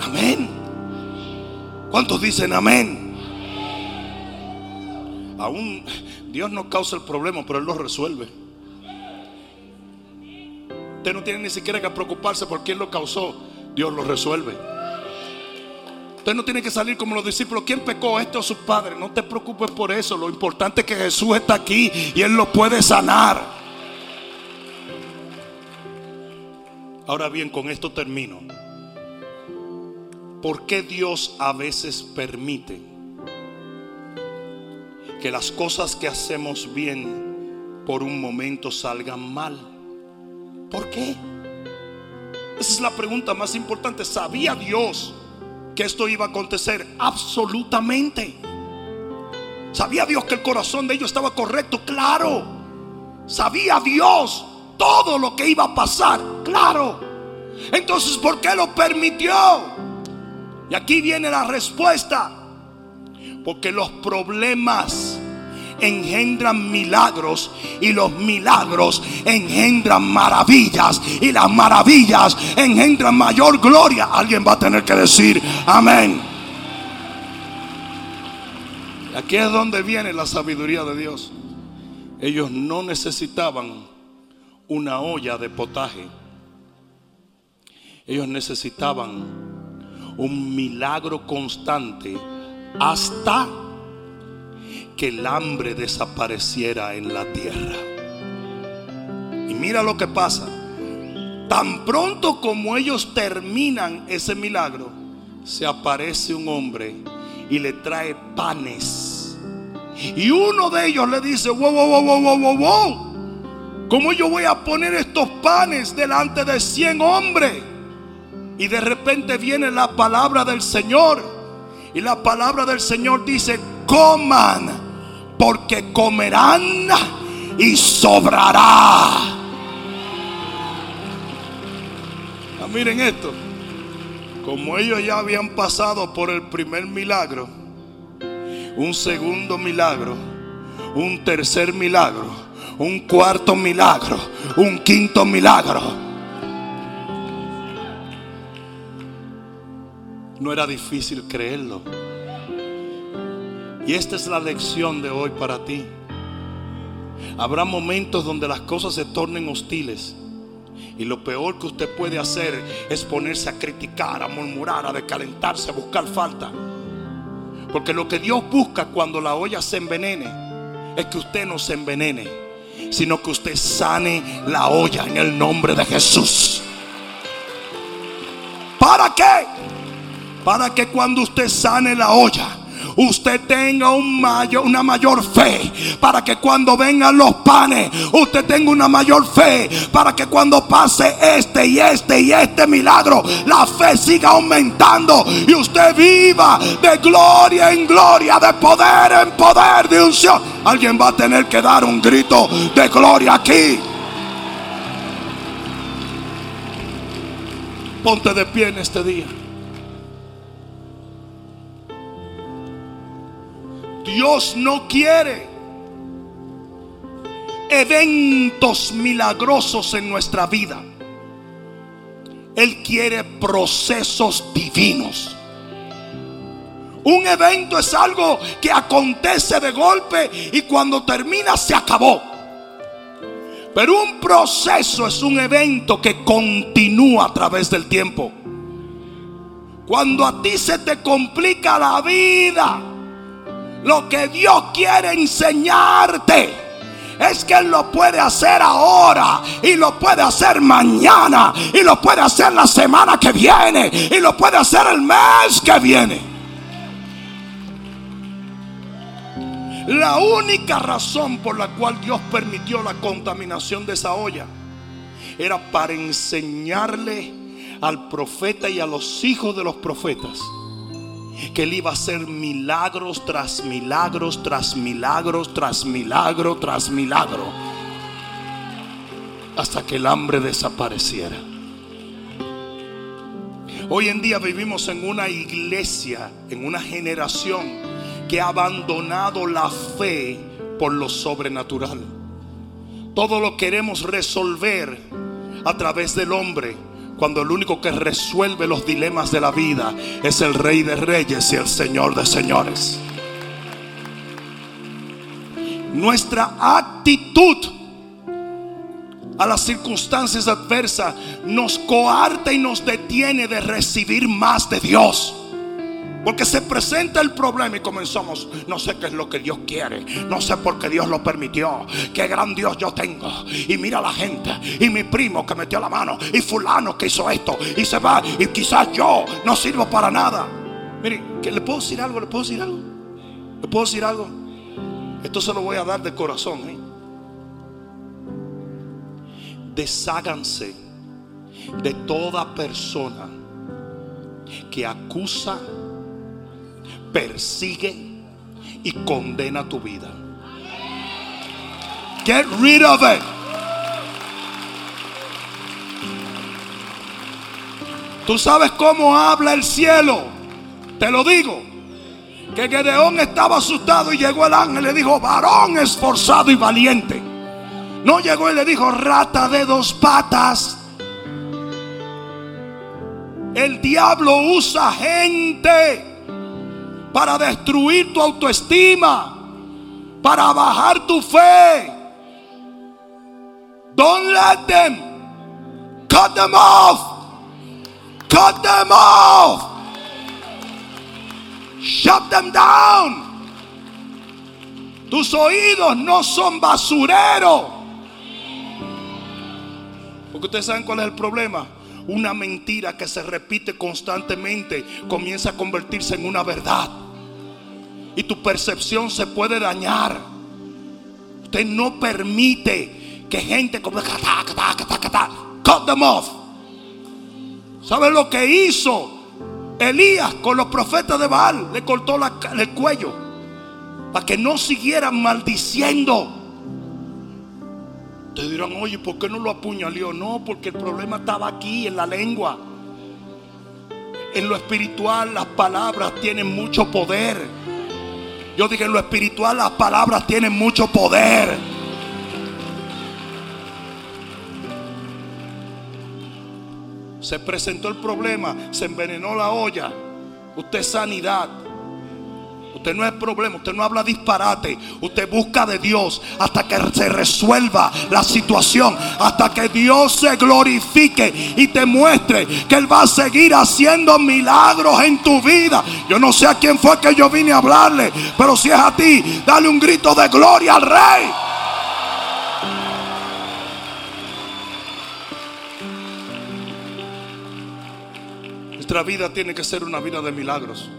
Amén. ¿Cuántos dicen amén? Aún Dios no causa el problema, pero Él lo resuelve. Usted no tiene ni siquiera que preocuparse por quién lo causó. Dios lo resuelve. Usted no tiene que salir como los discípulos. ¿Quién pecó? Este o su padre. No te preocupes por eso. Lo importante es que Jesús está aquí y Él lo puede sanar. Ahora bien, con esto termino. ¿Por qué Dios a veces permite que las cosas que hacemos bien por un momento salgan mal? ¿Por qué? Esa es la pregunta más importante. ¿Sabía Dios que esto iba a acontecer? Absolutamente. ¿Sabía Dios que el corazón de ellos estaba correcto? Claro. ¿Sabía Dios todo lo que iba a pasar? Claro. Entonces, ¿por qué lo permitió? Y aquí viene la respuesta. Porque los problemas engendran milagros y los milagros engendran maravillas y las maravillas engendran mayor gloria. Alguien va a tener que decir amén. Aquí es donde viene la sabiduría de Dios. Ellos no necesitaban una olla de potaje. Ellos necesitaban un milagro constante hasta que el hambre desapareciera en la tierra. Y mira lo que pasa. Tan pronto como ellos terminan ese milagro, se aparece un hombre y le trae panes. Y uno de ellos le dice, wow, wow, wow, wow, wow, wow, ¿cómo yo voy a poner estos panes delante de 100 hombres? Y de repente viene la palabra del Señor. Y la palabra del Señor dice, coman, porque comerán y sobrará. Ah, miren esto. Como ellos ya habían pasado por el primer milagro, un segundo milagro, un tercer milagro, un cuarto milagro, un quinto milagro. No era difícil creerlo. Y esta es la lección de hoy para ti. Habrá momentos donde las cosas se tornen hostiles. Y lo peor que usted puede hacer es ponerse a criticar, a murmurar, a descalentarse, a buscar falta. Porque lo que Dios busca cuando la olla se envenene es que usted no se envenene, sino que usted sane la olla en el nombre de Jesús. ¿Para qué? Para que cuando usted sane la olla, usted tenga una mayor fe. Para que cuando vengan los panes, usted tenga una mayor fe. Para que cuando pase este y este y este milagro, la fe siga aumentando. Y usted viva de gloria en gloria, de poder en poder, de unción. Alguien va a tener que dar un grito de gloria aquí. Ponte de pie en este día. Dios no quiere eventos milagrosos en nuestra vida. Él quiere procesos divinos. Un evento es algo que acontece de golpe y cuando termina se acabó. Pero un proceso es un evento que continúa a través del tiempo. Cuando a ti se te complica la vida, lo que Dios quiere enseñarte es que Él lo puede hacer ahora y lo puede hacer mañana y lo puede hacer la semana que viene y lo puede hacer el mes que viene. La única razón por la cual Dios permitió la contaminación de esa olla era para enseñarle al profeta y a los hijos de los profetas que él iba a hacer milagros tras milagros, tras milagros, tras milagro, tras milagro, hasta que el hambre desapareciera. Hoy en día vivimos en una iglesia, en una generación que ha abandonado la fe por lo sobrenatural. Todo lo queremos resolver a través del hombre cuando el único que resuelve los dilemas de la vida es el Rey de Reyes y el Señor de Señores. Nuestra actitud a las circunstancias adversas nos coarta y nos detiene de recibir más de Dios. Porque se presenta el problema y comenzamos, no sé qué es lo que Dios quiere, no sé por qué Dios lo permitió, qué gran Dios yo tengo. Y mira la gente, y mi primo que metió la mano, y fulano que hizo esto, y se va, y quizás yo no sirvo para nada. Mire, ¿le puedo decir algo? ¿Le puedo decir algo? ¿Le puedo decir algo? Esto se lo voy a dar de corazón. ¿eh? Desháganse de toda persona que acusa persigue y condena tu vida. Get rid of it. Tú sabes cómo habla el cielo. Te lo digo. Que Gedeón estaba asustado y llegó el ángel y le dijo, varón esforzado y valiente. No llegó y le dijo, rata de dos patas. El diablo usa gente para destruir tu autoestima, para bajar tu fe. Don't let them cut them off. Cut them off. Shut them down. Tus oídos no son basureros. Porque ustedes saben cuál es el problema. Una mentira que se repite constantemente comienza a convertirse en una verdad. Y tu percepción se puede dañar. Usted no permite que gente como cut them off. ¿Sabe lo que hizo Elías con los profetas de Baal? Le cortó el cuello para que no siguieran maldiciendo. Te dirán, oye, ¿por qué no lo apuñaló? No, porque el problema estaba aquí, en la lengua. En lo espiritual las palabras tienen mucho poder. Yo dije, en lo espiritual las palabras tienen mucho poder. Se presentó el problema, se envenenó la olla. Usted es sanidad. Usted no es problema, usted no habla disparate. Usted busca de Dios hasta que se resuelva la situación. Hasta que Dios se glorifique y te muestre que Él va a seguir haciendo milagros en tu vida. Yo no sé a quién fue que yo vine a hablarle, pero si es a ti, dale un grito de gloria al Rey. Nuestra vida tiene que ser una vida de milagros.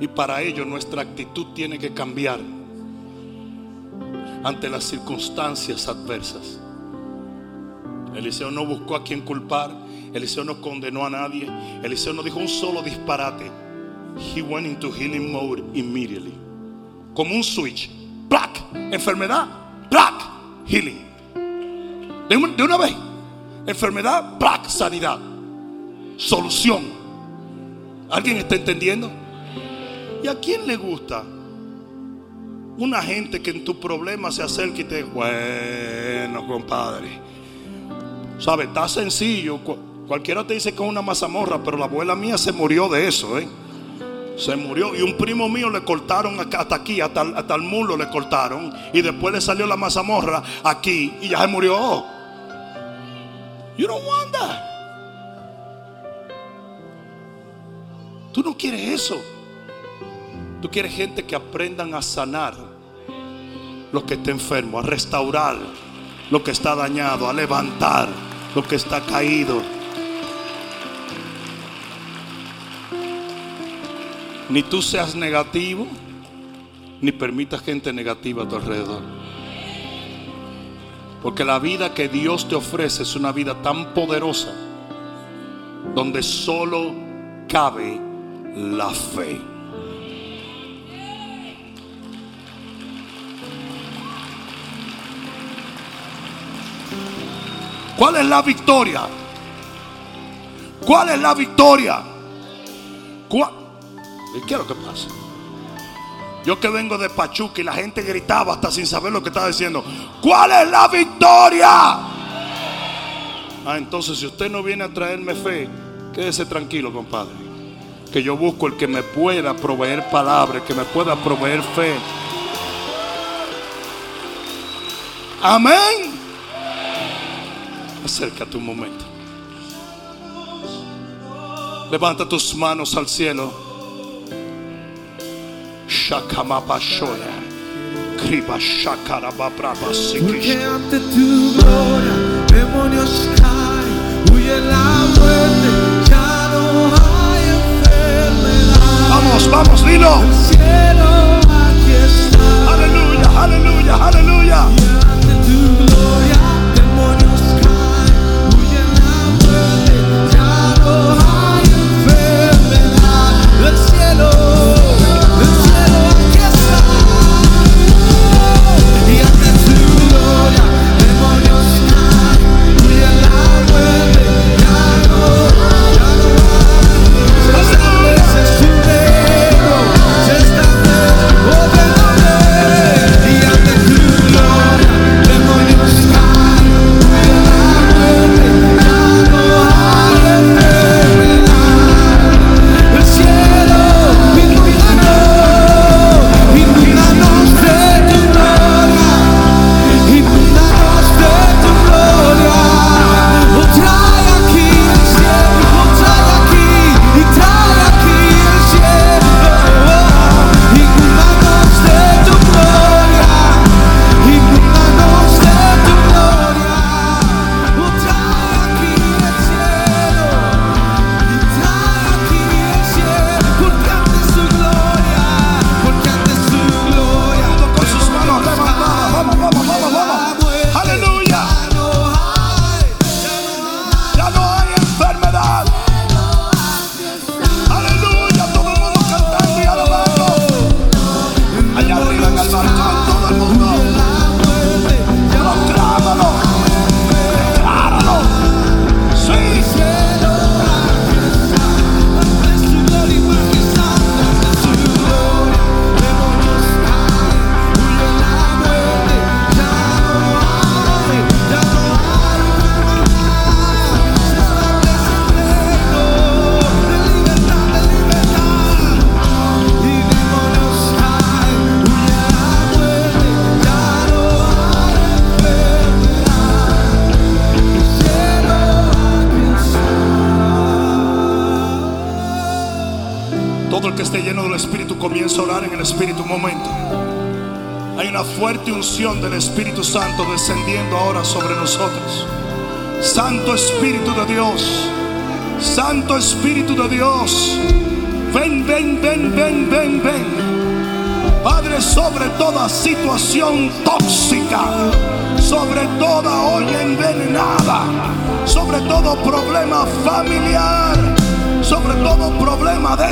Y para ello nuestra actitud tiene que cambiar ante las circunstancias adversas. Eliseo no buscó a quien culpar. Eliseo no condenó a nadie. Eliseo no dijo un solo disparate. He went into healing mode immediately. Como un switch. Black. Enfermedad. Black. Healing. De una vez. Enfermedad. Black. Sanidad. Solución. ¿Alguien está entendiendo? ¿Y a quién le gusta? Una gente que en tu problema se acerque y te dice, bueno, compadre. ¿Sabe? Está sencillo. Cualquiera te dice que es una mazamorra, pero la abuela mía se murió de eso, ¿eh? Se murió. Y un primo mío le cortaron hasta aquí, hasta, hasta el mulo le cortaron. Y después le salió la mazamorra aquí y ya se murió. You don't want that. Tú no quieres eso. Tú quieres gente que aprendan a sanar lo que está enfermo, a restaurar lo que está dañado, a levantar lo que está caído. Ni tú seas negativo, ni permitas gente negativa a tu alrededor. Porque la vida que Dios te ofrece es una vida tan poderosa, donde solo cabe la fe. ¿Cuál es la victoria? ¿Cuál es la victoria? ¿Qué es lo que pasa? Yo que vengo de Pachuca y la gente gritaba hasta sin saber lo que estaba diciendo. ¿Cuál es la victoria? Ah, entonces si usted no viene a traerme fe, quédese tranquilo, compadre. Que yo busco el que me pueda proveer palabras, que me pueda proveer fe. Amén. Acércate un momento. Levanta tus manos al cielo. Porque ante tu gloria demonios caen, huye la muerte, ya no hay enfermedad. Vamos, vamos, dilo. El cielo aquí está. Aleluya, aleluya, aleluya. Ante tu gloria enfermedad.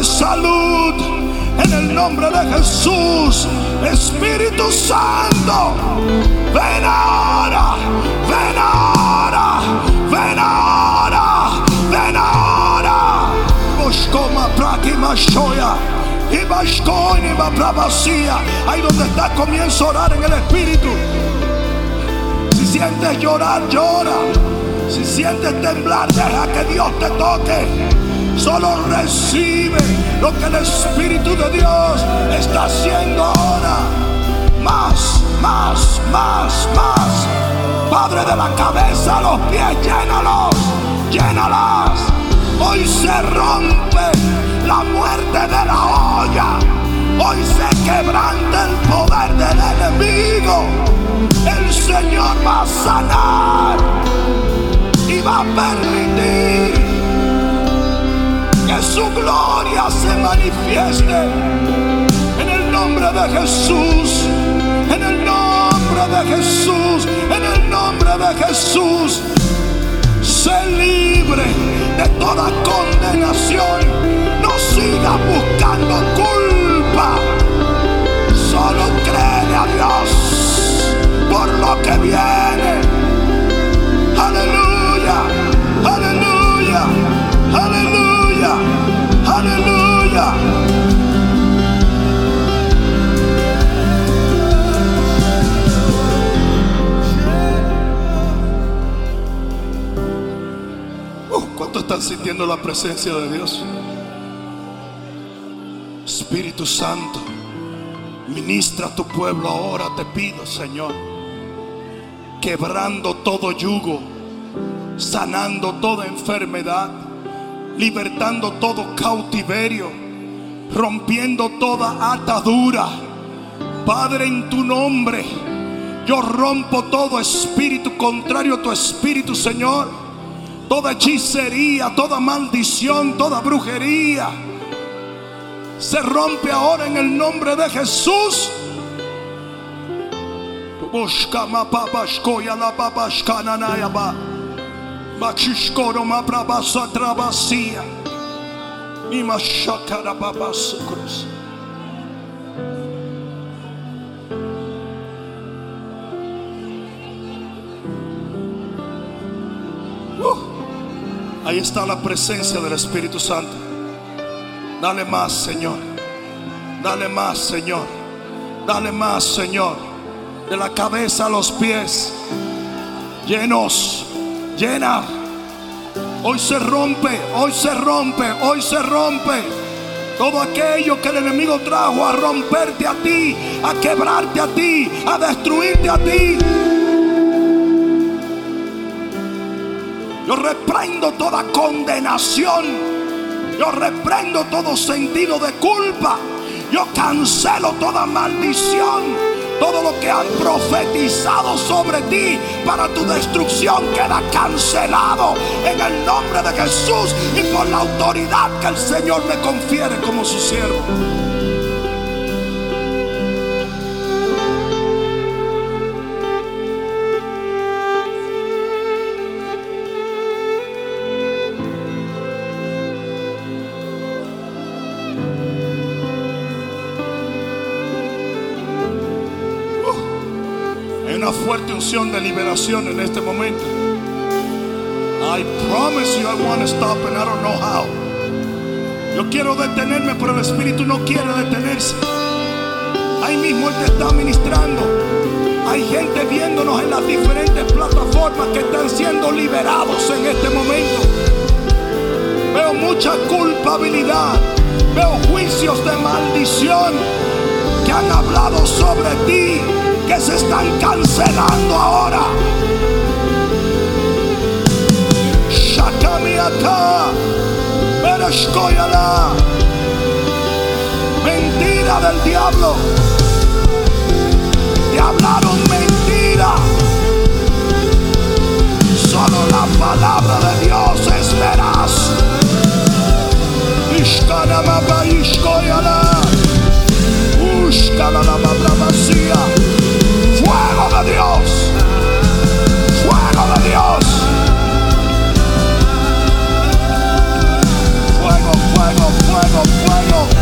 Salud. En el nombre de Jesús, Espíritu Santo, ven ahora, ven ahora, ven ahora, ven ahora. Boshkoma praki mashoya. Y bashkoni ma pravasía. Ahí donde está comienza a orar en el Espíritu. Si sientes llorar, llora. Si sientes temblar, deja que Dios te toque. Solo recibe lo que el Espíritu de Dios está haciendo ahora. Más, más, más, más. Padre de la cabeza los pies, llénalos, llénalas. Hoy se rompe la muerte de la olla. Hoy se quebranta el poder del enemigo. El Señor va a sanar y va a permitir su gloria se manifieste en el nombre de Jesús, en el nombre de Jesús, en el nombre de Jesús. Se libre de toda condenación. No siga buscando culpa. Solo cree a Dios por lo que viene. Aleluya, aleluya, Uh, ¿Cuántos están sintiendo la presencia de Dios? Espíritu Santo, ministra a tu pueblo ahora, te pido, Señor, quebrando todo yugo, sanando toda enfermedad, libertando todo cautiverio, rompiendo toda atadura. Padre, en tu nombre, yo rompo todo espíritu contrario a tu espíritu, Señor. Toda hechicería, toda maldición, toda brujería. Se rompe ahora en el nombre de Jesús. Uh, Ahí está la presencia del Espíritu Santo. Dale más, Señor. Dale más, Señor. Dale más, Señor. De la cabeza a los pies. Llenos. Llena. Hoy se rompe. Hoy se rompe. Hoy se rompe. Todo aquello que el enemigo trajo a romperte a ti, a quebrarte a ti, a destruirte a ti. Yo reprendo toda condenación. Yo reprendo todo sentido de culpa. Yo cancelo toda maldición. Todo lo que han profetizado sobre ti para tu destrucción queda cancelado en el nombre de Jesús y por la autoridad que el Señor me confiere como su siervo. De liberación en este momento. I promise you I want to stop and I don't know how. Yo quiero detenerme, pero el Espíritu no quiere detenerse. Ahí mismo Él te está ministrando. Hay gente viéndonos en las diferentes plataformas que están siendo liberados en este momento. Veo mucha culpabilidad. Veo juicios de maldición que han hablado sobre ti, que se están cancelando ahora. Mentira del diablo. Te hablaron mentira. Solo la palabra de Dios es veraz. Ishkanamaba ishkoyala. Ushkalalamabrabasía. Fuego de Dios. Fuego de Dios. Fuego, fuego, fuego, fuego.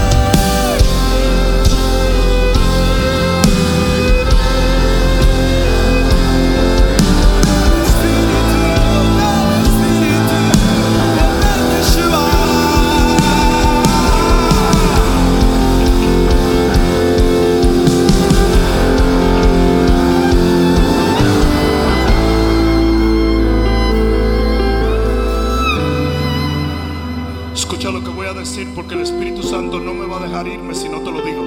No me va a dejar irme si no te lo digo.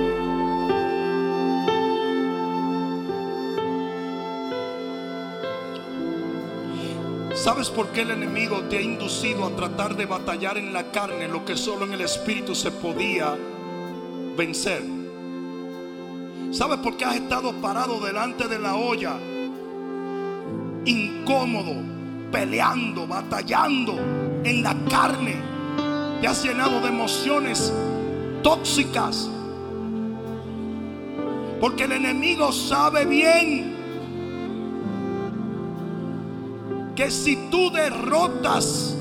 ¿Sabes por qué el enemigo te ha inducido a tratar de batallar en la carne lo que solo en el Espíritu se podía vencer? ¿Sabes por qué has estado parado delante de la olla? Incómodo, peleando, batallando en la carne. Te has llenado de emociones tóxicas. Porque el enemigo sabe bien que si tú derrotas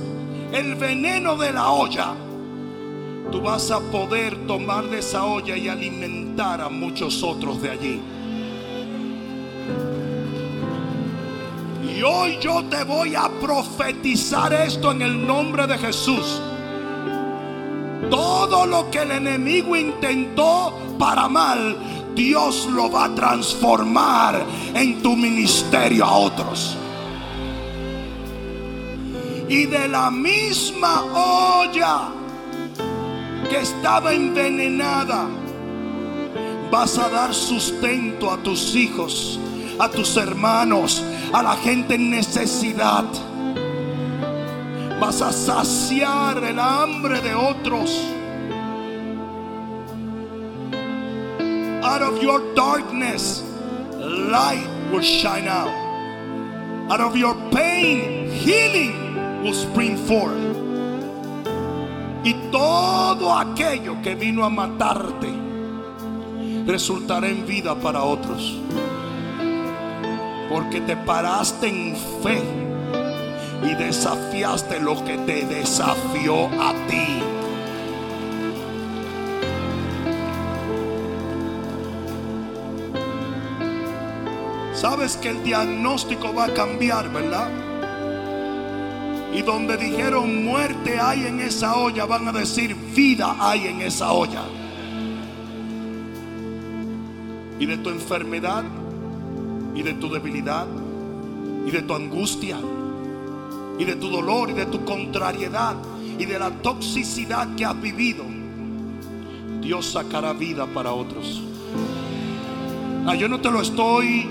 el veneno de la olla, tú vas a poder tomar de esa olla y alimentar a muchos otros de allí. Y hoy yo te voy a profetizar esto en el nombre de Jesús. Todo lo que el enemigo intentó para mal, Dios lo va a transformar en tu ministerio a otros. Y de la misma olla que estaba envenenada, vas a dar sustento a tus hijos, a tus hermanos, a la gente en necesidad. Vas a saciar el hambre de otros. Out of your darkness, light will shine out. Out of your pain, healing will spring forth. Y todo aquello que vino a matarte resultará en vida para otros. Porque te paraste en fe y desafiaste lo que te desafió a ti. Sabes que el diagnóstico va a cambiar, ¿verdad? Y donde dijeron muerte hay en esa olla, van a decir vida hay en esa olla. Y de tu enfermedad, y de tu debilidad, y de tu angustia, y de tu dolor, y de tu contrariedad, y de la toxicidad que has vivido, Dios sacará vida para otros. Ah, yo no te lo estoy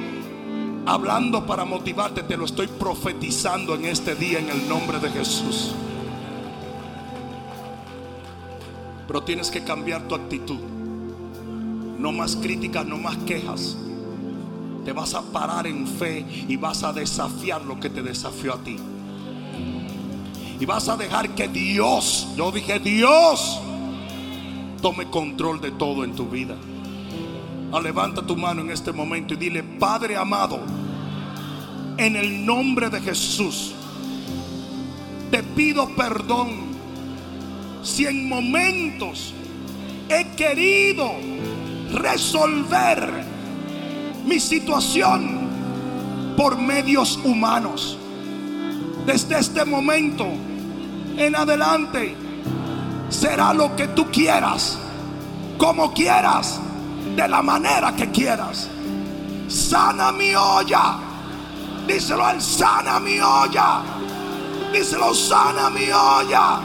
hablando para motivarte, te lo estoy profetizando en este día en el nombre de Jesús. Pero tienes que cambiar tu actitud. No más críticas, no más quejas. Te vas a parar en fe y vas a desafiar lo que te desafió a ti. Y vas a dejar que Dios, yo dije Dios, tome control de todo en tu vida. Ah, levanta tu mano en este momento y dile, Padre amado, en el nombre de Jesús, te pido perdón si en momentos he querido resolver mi situación por medios humanos. Desde este momento en adelante será lo que tú quieras, como quieras de la manera que quieras. Sana mi olla. Díselo al sana mi olla. Díselo, sana mi olla.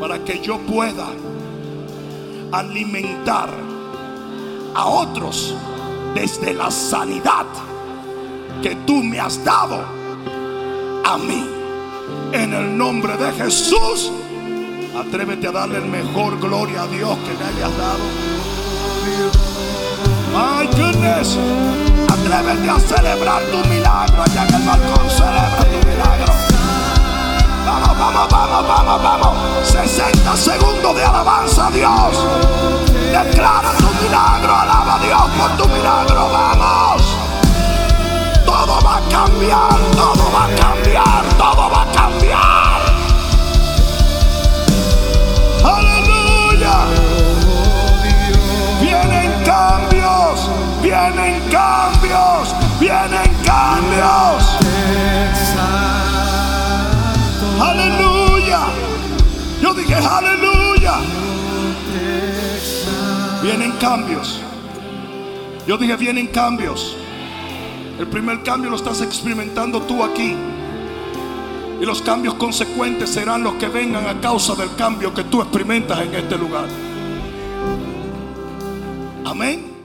Para que yo pueda alimentar a otros desde la sanidad que tú me has dado a mí. En el nombre de Jesús, atrévete a darle el mejor gloria a Dios que le hayas dado. My goodness, atrévete a celebrar tu milagro. Allá en el balcón celebra tu milagro. Vamos, vamos, vamos, vamos, vamos. 60 segundos de alabanza a Dios. Declara tu milagro, alaba a Dios por tu milagro. Vamos. Todo va a cambiar, todo va a cambiar, todo va a cambiar. Vienen cambios. Vienen cambios. Aleluya. Yo dije aleluya. Vienen cambios. Yo dije vienen cambios. El primer cambio lo estás experimentando tú aquí. Y los cambios consecuentes serán los que vengan a causa del cambio que tú experimentas en este lugar. Amén.